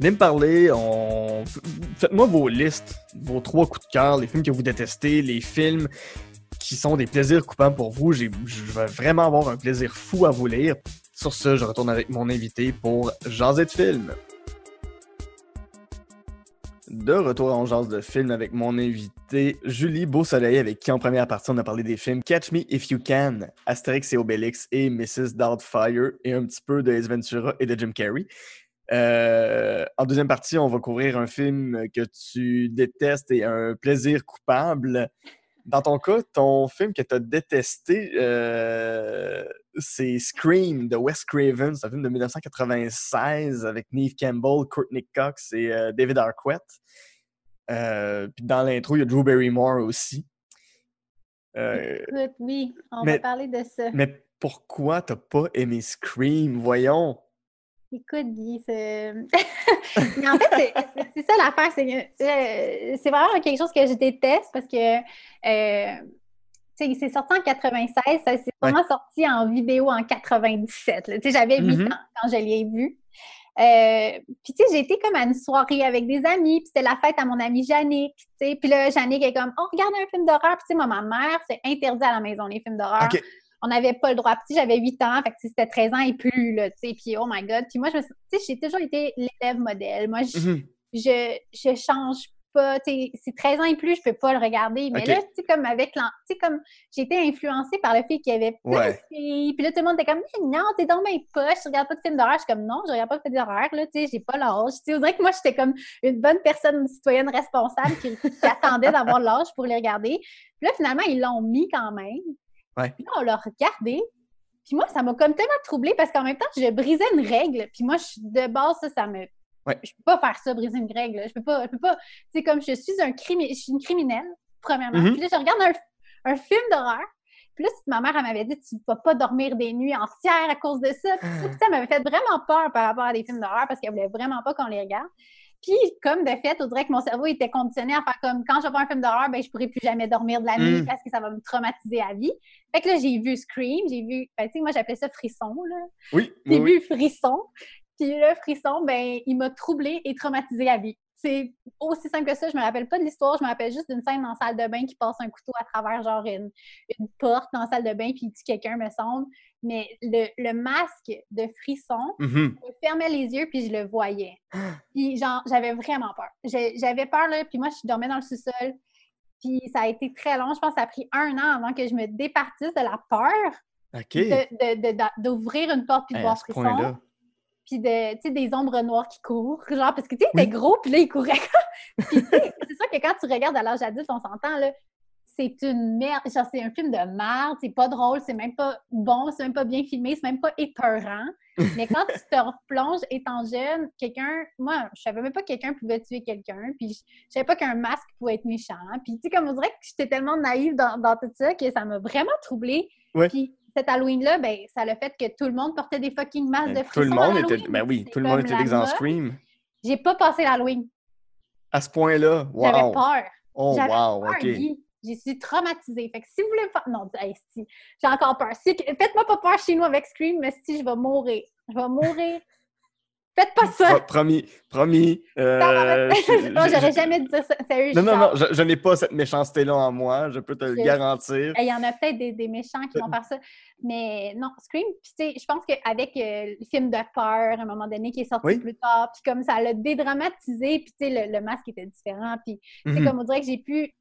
Venez me parler, faites-moi vos listes, vos trois coups de cœur, les films que vous détestez, les films qui sont des plaisirs coupants pour vous. Je vais vraiment avoir un plaisir fou à vous lire. Sur ce, je retourne avec mon invité pour Jaser de film. De retour en jase de film avec mon invité Julie Beausoleil, avec qui en première partie on a parlé des films Catch Me If You Can, Astérix et Obélix et Mrs. Doubtfire et un petit peu de Ace Ventura et de Jim Carrey. Euh, en deuxième partie, on va couvrir un film que tu détestes et un plaisir coupable. Dans ton cas, ton film que tu as détesté, euh, c'est Scream de Wes Craven. C'est un film de 1996 avec Neve Campbell, Courtney Cox et euh, David Arquette. Puis dans l'intro, il y a Drew Barrymore aussi. Écoute, oui, on mais- va parler de ça. mais pourquoi t'as pas aimé Scream? Voyons. Écoute, Guy, c'est. *laughs* Mais en fait, c'est- ça l'affaire. C'est euh, c'est vraiment quelque chose que je déteste parce que euh, tu sais, c'est sorti en 96, ça c'est vraiment sorti en vidéo en 97. là. Tu sais, J'avais 8 Mhm. ans quand je l'ai vu. Euh, puis tu sais, j'ai été comme à une soirée avec des amis, puis c'était la fête à mon amie Jannick, tu sais. Puis là, Jannick est comme, on regarde un film d'horreur. Puis tu sais, moi, ma mère, c'est interdit à la maison, les films d'horreur. On n'avait pas le droit. Puis j'avais 8 ans, fait que c'était 13 ans et plus, là, tu sais. Puis oh my God. Puis moi, je j'ai toujours été l'élève modèle. Moi, je, Mhm. je, je change pas, c'est 13 ans et plus, je peux pas le regarder. Mais là, tu sais, comme avec. Tu sais, comme j'ai été influencée par le fait qu'il y avait plein Ouais. de filles. Puis là, tout le monde était comme, non, t'es dans mes poches, je regarde pas de films d'horreur. Je suis comme, non, je regarde pas de films d'horreur, là, tu sais, j'ai pas l'âge. Tu sais, on dirait que moi, j'étais comme une bonne personne, une citoyenne responsable qui, qui attendait d'avoir l'âge pour les regarder. Puis là, finalement, ils l'ont mis quand même. Ouais. Puis là, on l'a regardé. Puis moi, ça m'a comme tellement troublée parce qu'en même temps, je brisais une règle. Puis moi, je de base, ça, ça me. Ouais. Je peux pas faire ça, briser une règle. Je peux pas. Je peux pas. C'est comme je suis un crimi... je suis une criminelle, premièrement. Mhm. Puis là, je regarde un, un film d'horreur. Puis là, ma mère, elle m'avait dit Tu vas pas dormir des nuits entières à cause de ça. Puis ça, puis ça m'avait fait vraiment peur par rapport à des films d'horreur parce qu'elle voulait vraiment pas qu'on les regarde. Puis, comme de fait, on dirait que mon cerveau était conditionné à faire comme quand je voir un film d'horreur, ben je pourrai plus jamais dormir de la nuit Mm. parce que ça va me traumatiser à vie. Fait que là, j'ai vu Scream, j'ai vu, ben, tu sais, moi, j'appelais ça frisson, là. Oui, J'ai oui, oui. vu Frisson. Puis le Frisson, ben, il m'a troublé et traumatisé à vie. C'est aussi simple que ça. Je me rappelle pas de l'histoire. Je me rappelle juste d'une scène dans la salle de bain qui passe un couteau à travers, genre, une, une porte dans la salle de bain, puis il tue quelqu'un, me semble. Mais le, le masque de Frisson, Mhm. je fermais les yeux, puis je le voyais. Puis, genre, j'avais vraiment peur. J'avais peur, là, puis moi, je dormais dans le sous-sol. Puis ça a été très long. Je pense que ça a pris un an avant que je me départisse de la peur OK. de- de- de- d'ouvrir une porte puis de Hey, voir Frisson. Puis de, tu sais, des ombres noires qui courent, genre, parce que, tu sais, il était Oui. gros, puis là, il courait. *laughs* puis, c'est sûr que quand tu regardes à l'âge adulte, on s'entend, là, c'est une merde, genre, c'est un film de merde, c'est pas drôle, c'est même pas bon, c'est même pas bien filmé, c'est même pas épeurant. Mais quand tu te replonges étant jeune, quelqu'un, moi, je savais même pas que quelqu'un pouvait tuer quelqu'un, puis je, je savais pas qu'un masque pouvait être méchant. Puis, tu sais, comme on dirait que j'étais tellement naïve dans, dans tout ça que ça m'a vraiment troublée. Puis, cet Halloween-là, ben, ça a le fait que tout le monde portait des fucking masques Ben, de tout le frissons à monde était. Ben oui, tout le monde était déguisé en. Scream. J'ai pas passé l'Halloween. À ce point-là. J'avais Wow. peur. Oh, J'avais wow. peur, OK. J'ai suis traumatisée. Fait que si vous voulez me faire. Non, hey, si. J'ai encore peur. Si- Faites-moi pas peur chez nous avec Scream, mais si je vais mourir. Je vais mourir. *laughs* Faites pas ça! Pro- promis, promis. euh, non, *laughs* j'aurais jamais dit ça. Sérieux, Non, non, non, je, je n'ai pas cette méchanceté-là en moi, je peux te le garantir. Il y en a peut-être des, des méchants qui Euh, vont faire ça. Mais non, Scream, puis tu sais, je pense qu'avec euh, le film de peur, à un moment donné, qui est sorti Oui. plus tard, puis comme ça l'a dédramatisé, puis tu sais, le, le masque était différent, puis c'est Mhm. comme on dirait que j'ai pu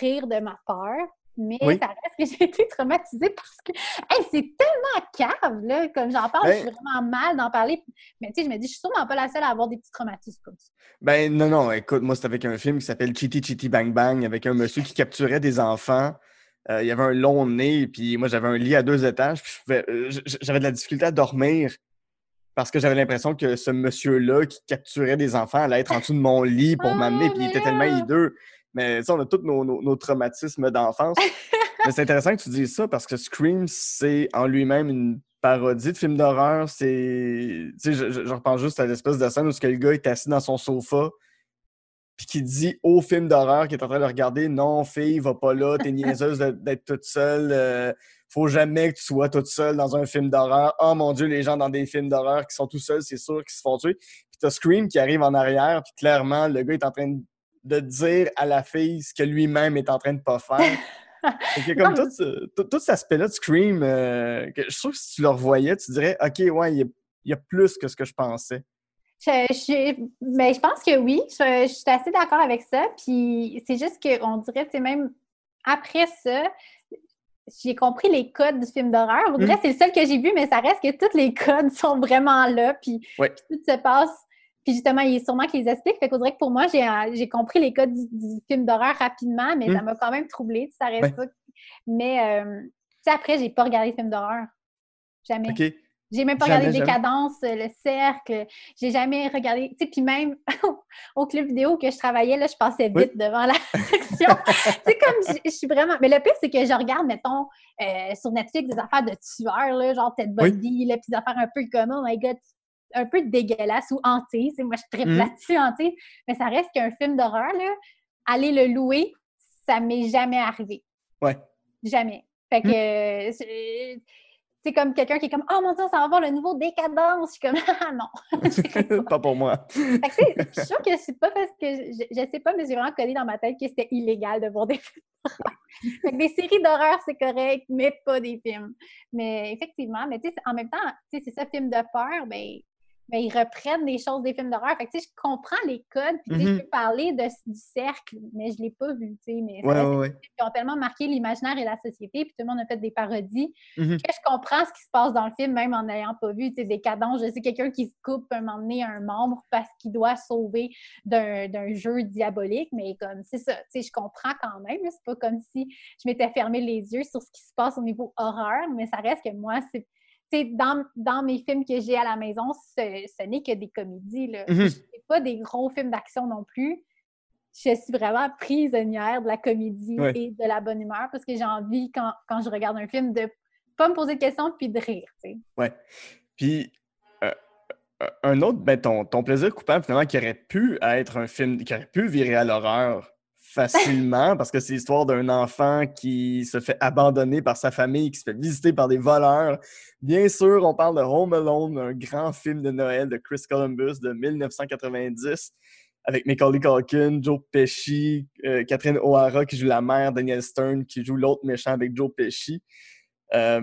rire de ma peur, mais Oui. ça reste que j'ai été traumatisée parce que hey, c'est tellement cave, là, comme j'en parle, je suis Ben- vraiment mal d'en parler. Mais tu sais, je me dis, je suis sûrement pas la seule à avoir des petits traumatismes comme ça. Ben non, non, écoute, moi, c'est avec un film qui s'appelle Chitty Chitty Bang Bang, avec un monsieur qui capturait des enfants. Euh, il y avait un long nez, puis moi, j'avais un lit à deux étages, puis euh, j'avais de la difficulté à dormir parce que j'avais l'impression que ce monsieur-là qui capturait des enfants allait être en dessous de mon lit pour Ah, m'amener, puis il était tellement hideux. Mais ça, on a tous nos, nos- nos traumatismes d'enfance. *laughs* Mais c'est intéressant que tu dises ça parce que Scream, c'est en lui-même une parodie de film d'horreur. C'est. Tu sais, je, je- je repense juste à l'espèce de scène où ce que le gars est assis dans son sofa puis qui dit au film d'horreur qu'il est en train de regarder Non, fille, va pas là, t'es niaiseuse d'être toute seule. euh, faut jamais que tu sois toute seule dans un film d'horreur. Oh mon Dieu, les gens dans des films d'horreur qui sont tout seuls, c'est sûr qu'ils se font tuer. Puis t'as Scream qui arrive en arrière, puis clairement, le gars est en train de de dire à la fille ce que lui-même est en train de pas faire. *laughs* A comme Non, tout, ce- tout, tout cet aspect-là de Scream, euh, que je sûr que si tu le revoyais, tu dirais OK, ouais, il y a, il y a plus que ce que je pensais. Je, je- mais je pense que oui, je, je suis assez d'accord avec ça. Puis c'est juste qu'on dirait, tu sais, même après ça, j'ai compris les codes du film d'horreur. On dirait Mm. que c'est le seul que j'ai vu, mais ça reste que tous les codes sont vraiment là. Puis, Ouais. puis tout se passe. Puis justement, il est sûrement qu'ils les expliquent. Fait qu'on dirait que pour moi, j'ai euh, compris les codes du, du film d'horreur rapidement, mais Mm. ça m'a quand même troublée. Ça reste Ouais. Mais euh, tu sais, après, j'ai pas regardé le film d'horreur. Jamais. J'ai même pas Jamais, regardé. Décadence, euh, Le Cercle. J'ai jamais regardé. Tu sais, puis même *laughs* au club vidéo que je travaillais, là, je passais Oui. vite devant la *laughs* section. c'est comme, je, suis vraiment. Mais le pire, c'est que je regarde, mettons, euh, sur Netflix des affaires de tueurs, là, genre Ted Oui. Bundy, là, puis des affaires un peu comme, oh my god, un peu dégueulasse ou sais, Moi, je tripe Mhm. là-dessus, hantée. Mais ça reste qu'un film d'horreur, là, aller le louer, ça m'est jamais arrivé. Ouais. Jamais. Fait que Hmm. euh, c'est comme quelqu'un qui est comme Oh mon dieu, ça va voir le nouveau décadence. Je suis comme *laughs* Ah non. *laughs* Pas. pour moi. Fait que, je suis sûre que c'est pas parce que je, je sais pas, mais j'ai vraiment connu dans ma tête que c'était illégal de voir des films d'horreur. *laughs* Fait que des séries d'horreur, c'est correct, mais pas des films. Mais effectivement, mais tu sais, en même temps, tu sais, c'est ça, film de peur, ben mais ils reprennent des choses des films d'horreur. Fait que, tu sais, je comprends les codes, puis tu sais, je peux parler de, du cercle, mais je l'ai pas vu, tu sais, mais Ouais, ouais, qui ont tellement marqué l'imaginaire et la société, puis tout le monde a fait des parodies, Mhm. que je comprends ce qui se passe dans le film, même en n'ayant pas vu, tu sais, des cadences. Je sais quelqu'un qui se coupe un moment donné un membre parce qu'il doit sauver d'un jeu diabolique, mais comme, c'est ça, tu sais, je comprends quand même, c'est pas comme si je m'étais fermé les yeux sur ce qui se passe au niveau horreur, mais ça reste que moi, c'est dans, dans mes films que j'ai à la maison, ce, ce n'est que des comédies. Là. Je fais pas des gros films d'action non plus. Je suis vraiment prisonnière de la comédie Ouais. et de la bonne humeur parce que j'ai envie, quand, quand je regarde un film, de pas me poser de questions puis de rire. sais. Ouais. Puis, euh, euh, un autre, ben, ton, ton plaisir coupable, finalement, qui aurait pu être un film, qui aurait pu virer à l'horreur facilement, parce que c'est l'histoire d'un enfant qui se fait abandonner par sa famille, qui se fait visiter par des voleurs. Bien sûr, on parle de Home Alone, un grand film de Noël de Chris Columbus de 1990, avec Macaulay Culkin, Joe Pesci, euh, Catherine O'Hara qui joue la mère, Daniel Stern qui joue l'autre méchant avec Joe Pesci. Euh,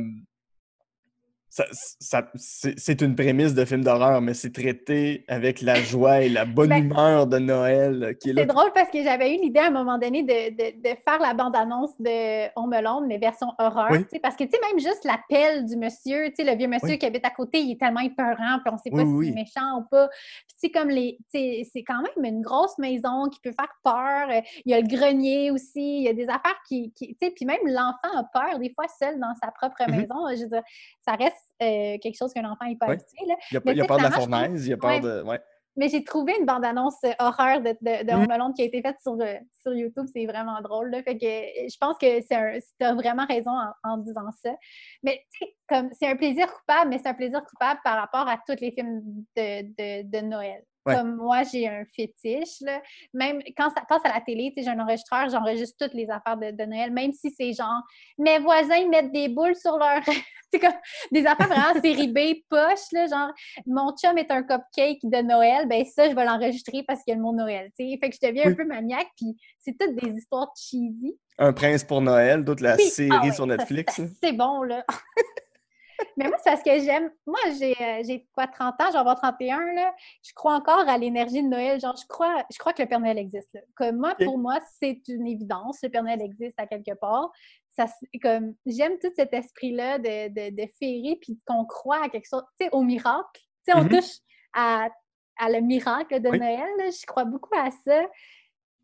ça- ça- c'est une prémisse de film d'horreur, mais c'est traité avec la joie et la bonne Ben, humeur de Noël euh, qui est là. C'est drôle parce que j'avais eu l'idée à un moment donné de, de- de faire la bande-annonce de Home Alone, mais version horreur. Oui. Parce que, tu sais, même juste l'appel du monsieur, tu sais, le vieux monsieur Oui. qui habite à côté, il est tellement épeurant, puis on sait pas oui, si c'est oui. méchant ou pas. Puis, tu sais, comme les. C'est quand même une grosse maison qui peut faire peur. Il y a le grenier aussi. Il y a des affaires qui. qui- tu sais, puis même l'enfant a peur, des fois, seul dans sa propre Mhm. maison. Je veux dire, ça reste euh, quelque chose qu'un enfant n'est pas habitué. Il y a, mais il y a peur de la fournaise, il y a peur de. Ouais. Mais j'ai trouvé une bande-annonce euh, horreur de, de, de Mm. Home Alone qui a été faite sur, euh, sur YouTube. C'est vraiment drôle. Là. Fait que je pense que tu as vraiment raison en, en disant ça. Mais comme c'est un plaisir coupable, mais c'est un plaisir coupable par rapport à tous les films de, de, de Noël. Ouais. Comme moi, j'ai un fétiche. Là. Même quand ça passe à la télé, j'ai un enregistreur, j'enregistre toutes les affaires de, de Noël, même si c'est genre mes voisins mettent des boules sur leur. *laughs* c'est comme des affaires vraiment *laughs* série B, poche, là, genre mon chum est un cupcake de Noël, ben ça, je vais l'enregistrer parce qu'il y a le mot Noël. tu sais. Fait que je deviens Oui. un peu maniaque, puis c'est toutes des histoires cheesy. Un prince pour Noël, d'autres la Oui, série ah ouais, sur Netflix. C'est bon, là. *laughs* Mais moi, c'est parce que j'aime. Moi, j'ai euh, j'ai quoi, 30 ans, j'en vais avoir 31, là. Je crois encore à l'énergie de Noël. Genre, je crois, je crois que le Père Noël existe. Là. Comme moi, pour moi, c'est une évidence. Le Père Noël existe à quelque part. Ça, comme, j'aime tout cet esprit-là de, de, de féerie, puis qu'on croit à quelque chose, tu sais, au miracle. Tu sais, on Mhm. touche à, à le miracle de Oui. Noël. là. Je crois beaucoup à ça.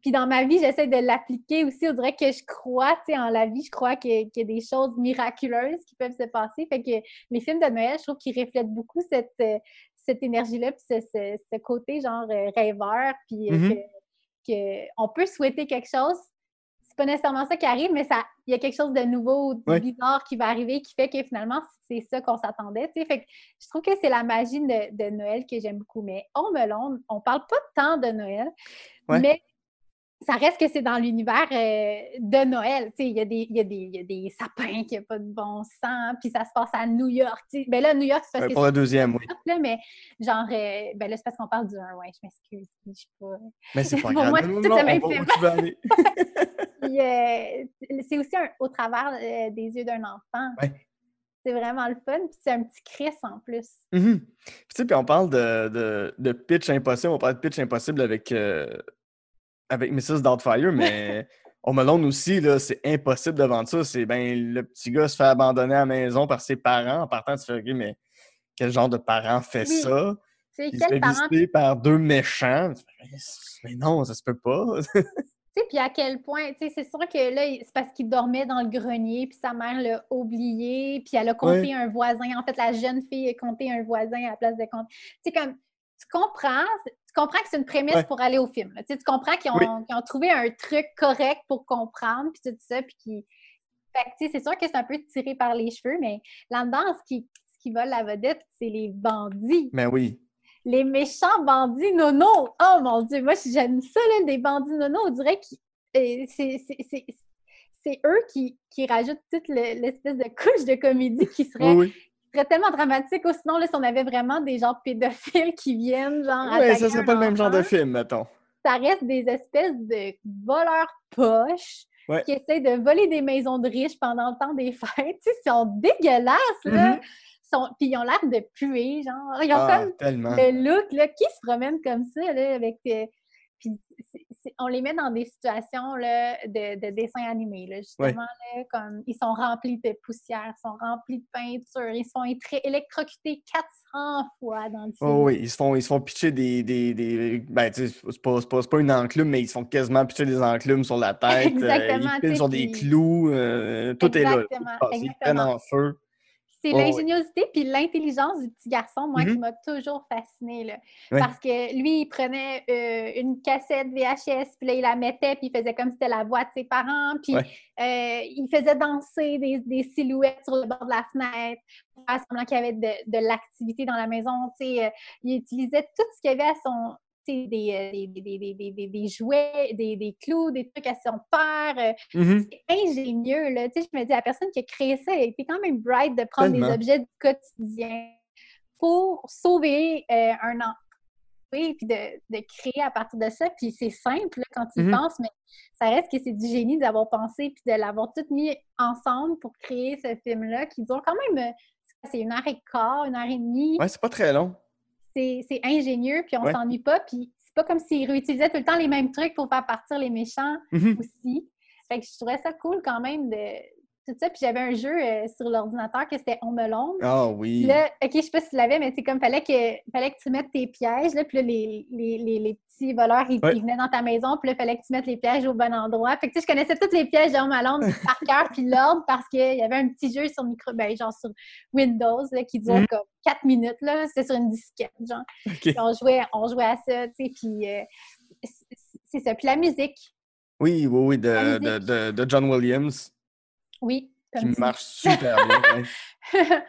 Puis dans ma vie, j'essaie de l'appliquer aussi. On dirait que je crois, tu sais, en la vie, je crois qu'il y a des choses miraculeuses qui peuvent se passer. Fait que les films de Noël, je trouve qu'ils reflètent beaucoup cette, euh, cette énergie-là, puis ce, ce- ce côté genre euh, rêveur, puis Mhm. que, que on peut souhaiter quelque chose. C'est pas nécessairement ça qui arrive, mais ça, il y a quelque chose de nouveau ou de bizarre qui va arriver qui fait que finalement, c'est ça qu'on s'attendait. tu sais. Fait que je trouve que c'est la magie de, de Noël que j'aime beaucoup. Mais Home Alone, on parle pas tant de Noël, Ouais. mais ça reste que c'est dans l'univers euh, de Noël. Il y, a des- il y, y a des sapins qui n'ont pas de bon sens, puis ça se passe à New York. tu sais. Ben là, New York, c'est parce Ouais, que pour le deuxième, oui. là, mais genre, euh, ben là, c'est parce qu'on parle du 1, ouais, je m'excuse. Je suis pas... Mais c'est pas *laughs* Pour grave. moi, Non, non, on même *laughs* euh, c'est aussi un- au travers euh, des yeux d'un enfant. Ouais. C'est vraiment le fun, puis c'est un petit Chris en plus. Puis, tu sais, puis on parle de, de, de pitch impossible, on parle de pitch impossible avec, euh, avec Mrs. Doubtfire, mais *laughs* Home Alone aussi, c'est impossible de vendre ça. C'est ben le petit gars se fait abandonner à la maison par ses parents. En partant, tu fais OK, mais quel genre de parent fait Oui. ça? Il se fait parent visiter par deux méchants. Mais- non, ça se peut pas. Tu sais, puis à quel point, tu sais, c'est sûr que là, c'est parce qu'il dormait dans le grenier, puis sa mère l'a oublié, puis elle a compté un voisin. En fait, la jeune fille a compté un voisin à la place de compter. Tu sais, comme, tu comprends, tu comprends que c'est une prémisse Ouais. pour aller au film. Tu sais, tu comprends qu'ils ont, Oui. qu'ils ont trouvé un truc correct pour comprendre, puis tout ça, puis. Fait tu sais, c'est sûr que c'est un peu tiré par les cheveux, mais là-dedans, ce qui, ce qui vole la vedette, c'est les bandits Mais oui. les méchants bandits nono. Oh mon Dieu, moi j'aime ça, là, des bandits nono. On dirait que c'est c'est- eux qui, qui rajoutent toute le- l'espèce de couche de comédie qui serait, Oui, qui serait tellement dramatique. Ou sinon, là, si on avait vraiment des gens pédophiles qui viennent, genre. Ouais, ça serait pas le même genre de film, mettons. Ça reste des espèces de voleurs poches. Ouais. Qui essayent de voler des maisons de riches pendant le temps des fêtes. Tu sais, ils sont dégueulasses, là. Mhm. sont, puis ils ont l'air de puer, genre. Ils ont Ah, comme tellement. le look, là, qui se promène comme ça, là, avec... euh, puis on les met dans des situations là, de, de dessins animés, là, justement, là, comme ils sont remplis de poussière, ils sont remplis de peinture, ils sont étré- électrocutés 400 fois dans le film. Oh oui, ils se font, ils se font pitcher des. des, des ben, tu sais, c'est pas, pas, pas une enclume, mais ils se font quasiment pitcher des enclumes sur la tête. *laughs* euh, Exactement, ils tu pilent sur des clous. euh, tout est là. tout se Ils prennent en feu. C'est Oh l'ingéniosité puis l'intelligence du petit garçon, moi, qui Mhm. m'a toujours fascinée. Là. Ouais. Parce que lui, il prenait euh, une cassette VHS, puis là, il la mettait, puis il faisait comme si c'était la voix de ses parents, puis Ouais. euh, il faisait danser des, des silhouettes sur le bord de la fenêtre, semblant qu'il y avait de, de l'activité dans la maison. euh, il utilisait tout ce qu'il y avait à son. Des, euh, des, des, des, des, jouets, des, des clous, des trucs à son père. euh, Mhm. c'est ingénieux, là. Tu sais, je me dis, la personne qui a créé ça, elle était quand même bright de prendre Tellement. des objets du quotidien pour sauver euh, un enfant. Oui, puis de, de créer à partir de ça. Puis c'est simple là, quand tu y Mhm. penses, mais ça reste que c'est du génie d'avoir pensé puis de l'avoir tout mis ensemble pour créer ce film-là qui dure quand même, c'est une heure et quart, une heure et demie? Ouais, c'est pas très long. C'est ingénieux, puis on Ouais. s'ennuie pas. Puis c'est pas comme s'ils réutilisaient tout le temps les mêmes trucs pour faire partir les méchants Mhm. aussi. Fait que je trouvais ça cool quand même de tout ça. Puis j'avais un jeu euh, sur l'ordinateur que c'était On Alone. Ah oui. là, OK, je sais pas si tu l'avais, mais c'est comme fallait que fallait que tu mettes tes pièges. Là, puis là, les, les, les, les petits voleurs, ils, Ouais. ils venaient dans ta maison. Puis là, fallait que tu mettes les pièges au bon endroit. Fait que tu sais, je connaissais tous les pièges de Home Alone *laughs* par cœur, puis l'ordre, parce qu'il y avait un petit jeu sur micro, ben, genre sur Windows, là, qui dure Mhm. comme 4 minutes. là. C'était sur une disquette, genre. Puis on jouait, on jouait à ça, tu sais, puis euh, c'est- ça. Puis la musique, Oui, oui, oui, de, de, de John Williams, oui. qui Comme tu marche super bien. *laughs*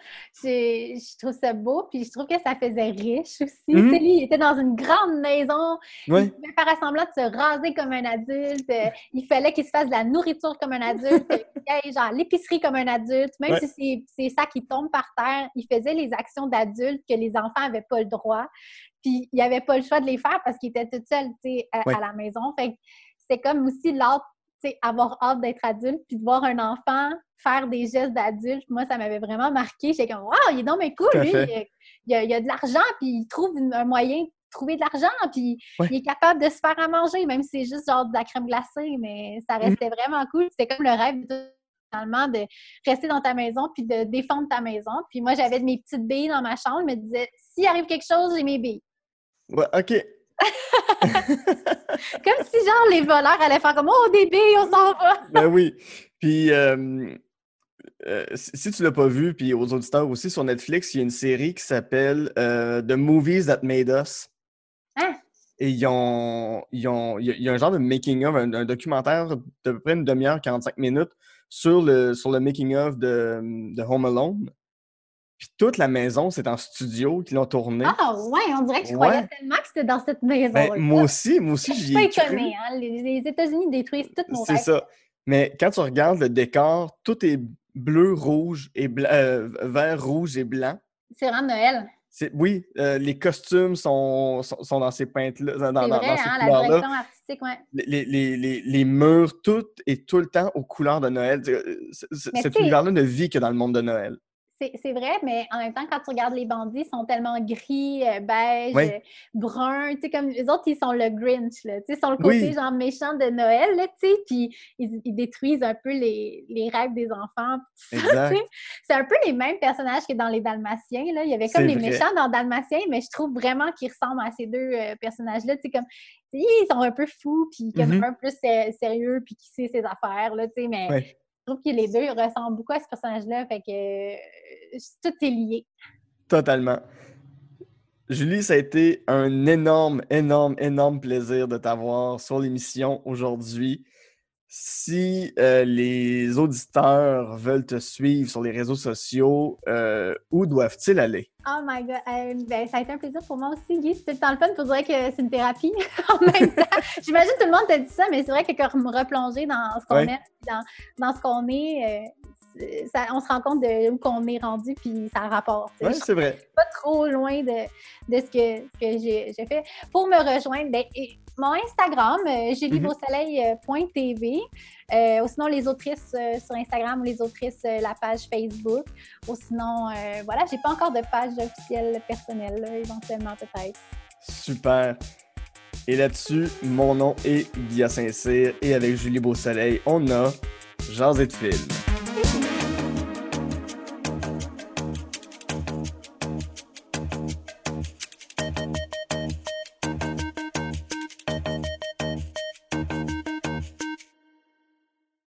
je trouve ça beau, puis je trouve que ça faisait riche aussi. Tu sais, lui, il était dans une grande maison, Ouais. il pouvait faire semblant de se raser comme un adulte, euh, il fallait qu'il se fasse de la nourriture comme un adulte, *laughs* aille genre l'épicerie comme un adulte, même Ouais. si c'est- ça qui tombe par terre, il faisait les actions d'adulte que les enfants n'avaient pas le droit, puis il n'avait pas le choix de les faire parce qu'il était tout seul, tu sais, à, Ouais. à la maison. Fait que c'était comme aussi sais, avoir hâte d'être adulte, puis de voir un enfant faire des gestes d'adulte, moi, ça m'avait vraiment marqué. J'étais comme, waouh, il est donc bien cool, lui. Il, a, il a de l'argent, puis il trouve un moyen de trouver de l'argent, puis Ouais. il est capable de se faire à manger, même si c'est juste genre de la crème glacée, mais ça Mhm. restait vraiment cool. C'était comme le rêve de finalement de rester dans ta maison puis de défendre ta maison. Puis moi, j'avais mes petites billes dans ma chambre, je me disais, s'il arrive quelque chose, j'ai mes billes. Ouais, OK. *laughs* Comme si, genre, les voleurs allaient faire comme, oh, des billes, on s'en va! *laughs* Ben oui. Puis, euh, euh, si tu l'as pas vu, puis aux auditeurs aussi, sur Netflix, il y a une série qui s'appelle euh, The Movies That Made Us. Hein? Et ils ont, ils ont, il y a- il y a un genre de making-of, un, un documentaire d'à peu près une demi-heure, 45 minutes sur le, sur le making-of de, de Home Alone. Puis toute la maison, c'est en studio qu'ils l'ont tourné. Ah, ouais, on dirait que je croyais tellement que c'était dans cette maison. Ben, moi aussi, moi aussi, Je j'y suis pas ai cru. étonnée, hein? Les, les États-Unis détruisent tous nos C'est ça. Mais quand tu regardes le décor, tout est bleu, rouge et blanc, euh, vert, rouge et blanc. C'est vraiment Noël. Oui, euh, les costumes sont, sont, sont dans ces peintes-là, dans, dans, C'est dans vrai, ces hein? La direction artistique, ouais. Les, les, les, les murs, tout est tout le temps aux couleurs de Noël. Euh, c- Cet univers-là ne vit que dans le monde de Noël. C'est vrai, mais en même temps, quand tu regardes les bandits, ils sont tellement gris, euh, beige, Ouais. euh, brun, tu sais, comme les autres, ils sont le Grinch, là, tu sais, ils sont le côté Oui. genre méchant de Noël, là, tu sais, puis ils, ils détruisent un peu les, les rêves des enfants. tu sais. C'est un peu les mêmes personnages que dans les Dalmatiens, là. Il y avait comme les vrai. méchants dans Dalmatiens, mais je trouve vraiment qu'ils ressemblent à ces deux euh, personnages-là, tu sais, comme, ils sont un peu fous, puis comme Mhm. un peu sé- sérieux, puis qui sait ses affaires, là, tu sais, mais Ouais. Je trouve que les deux ressemblent beaucoup à ce personnage-là, fait que euh, tout est lié. Totalement. Julie, ça a été un énorme, énorme, énorme plaisir de t'avoir sur l'émission aujourd'hui. Si euh, les auditeurs veulent te suivre sur les réseaux sociaux, euh, où doivent-ils aller? Oh my god, euh, ben, ça a été un plaisir pour moi aussi, Guy. C'était le temps le fun, pour dire que c'est une thérapie *laughs* en même temps. J'imagine que tout le monde t'a dit ça, mais c'est vrai que comme me replonger dans ce qu'on Ouais. aime, dans, dans ce qu'on est, ça- on se rend compte de où qu'on est rendu, puis ça rapporte. Je c'est vrai. pas trop loin de, de ce que, ce que j'ai fait. Pour me rejoindre, ben, et- mon Instagram, euh, juliebeausoleil.tv. Euh, ou sinon, les autrices euh, sur Instagram ou les autrices, euh, la page Facebook. Ou sinon, euh, voilà, j'ai pas encore de page officielle personnelle, là, éventuellement peut-être. Super. Et là-dessus, mon nom est Guilla Saint-Cyr et avec Julie Beausoleil, on a et de film.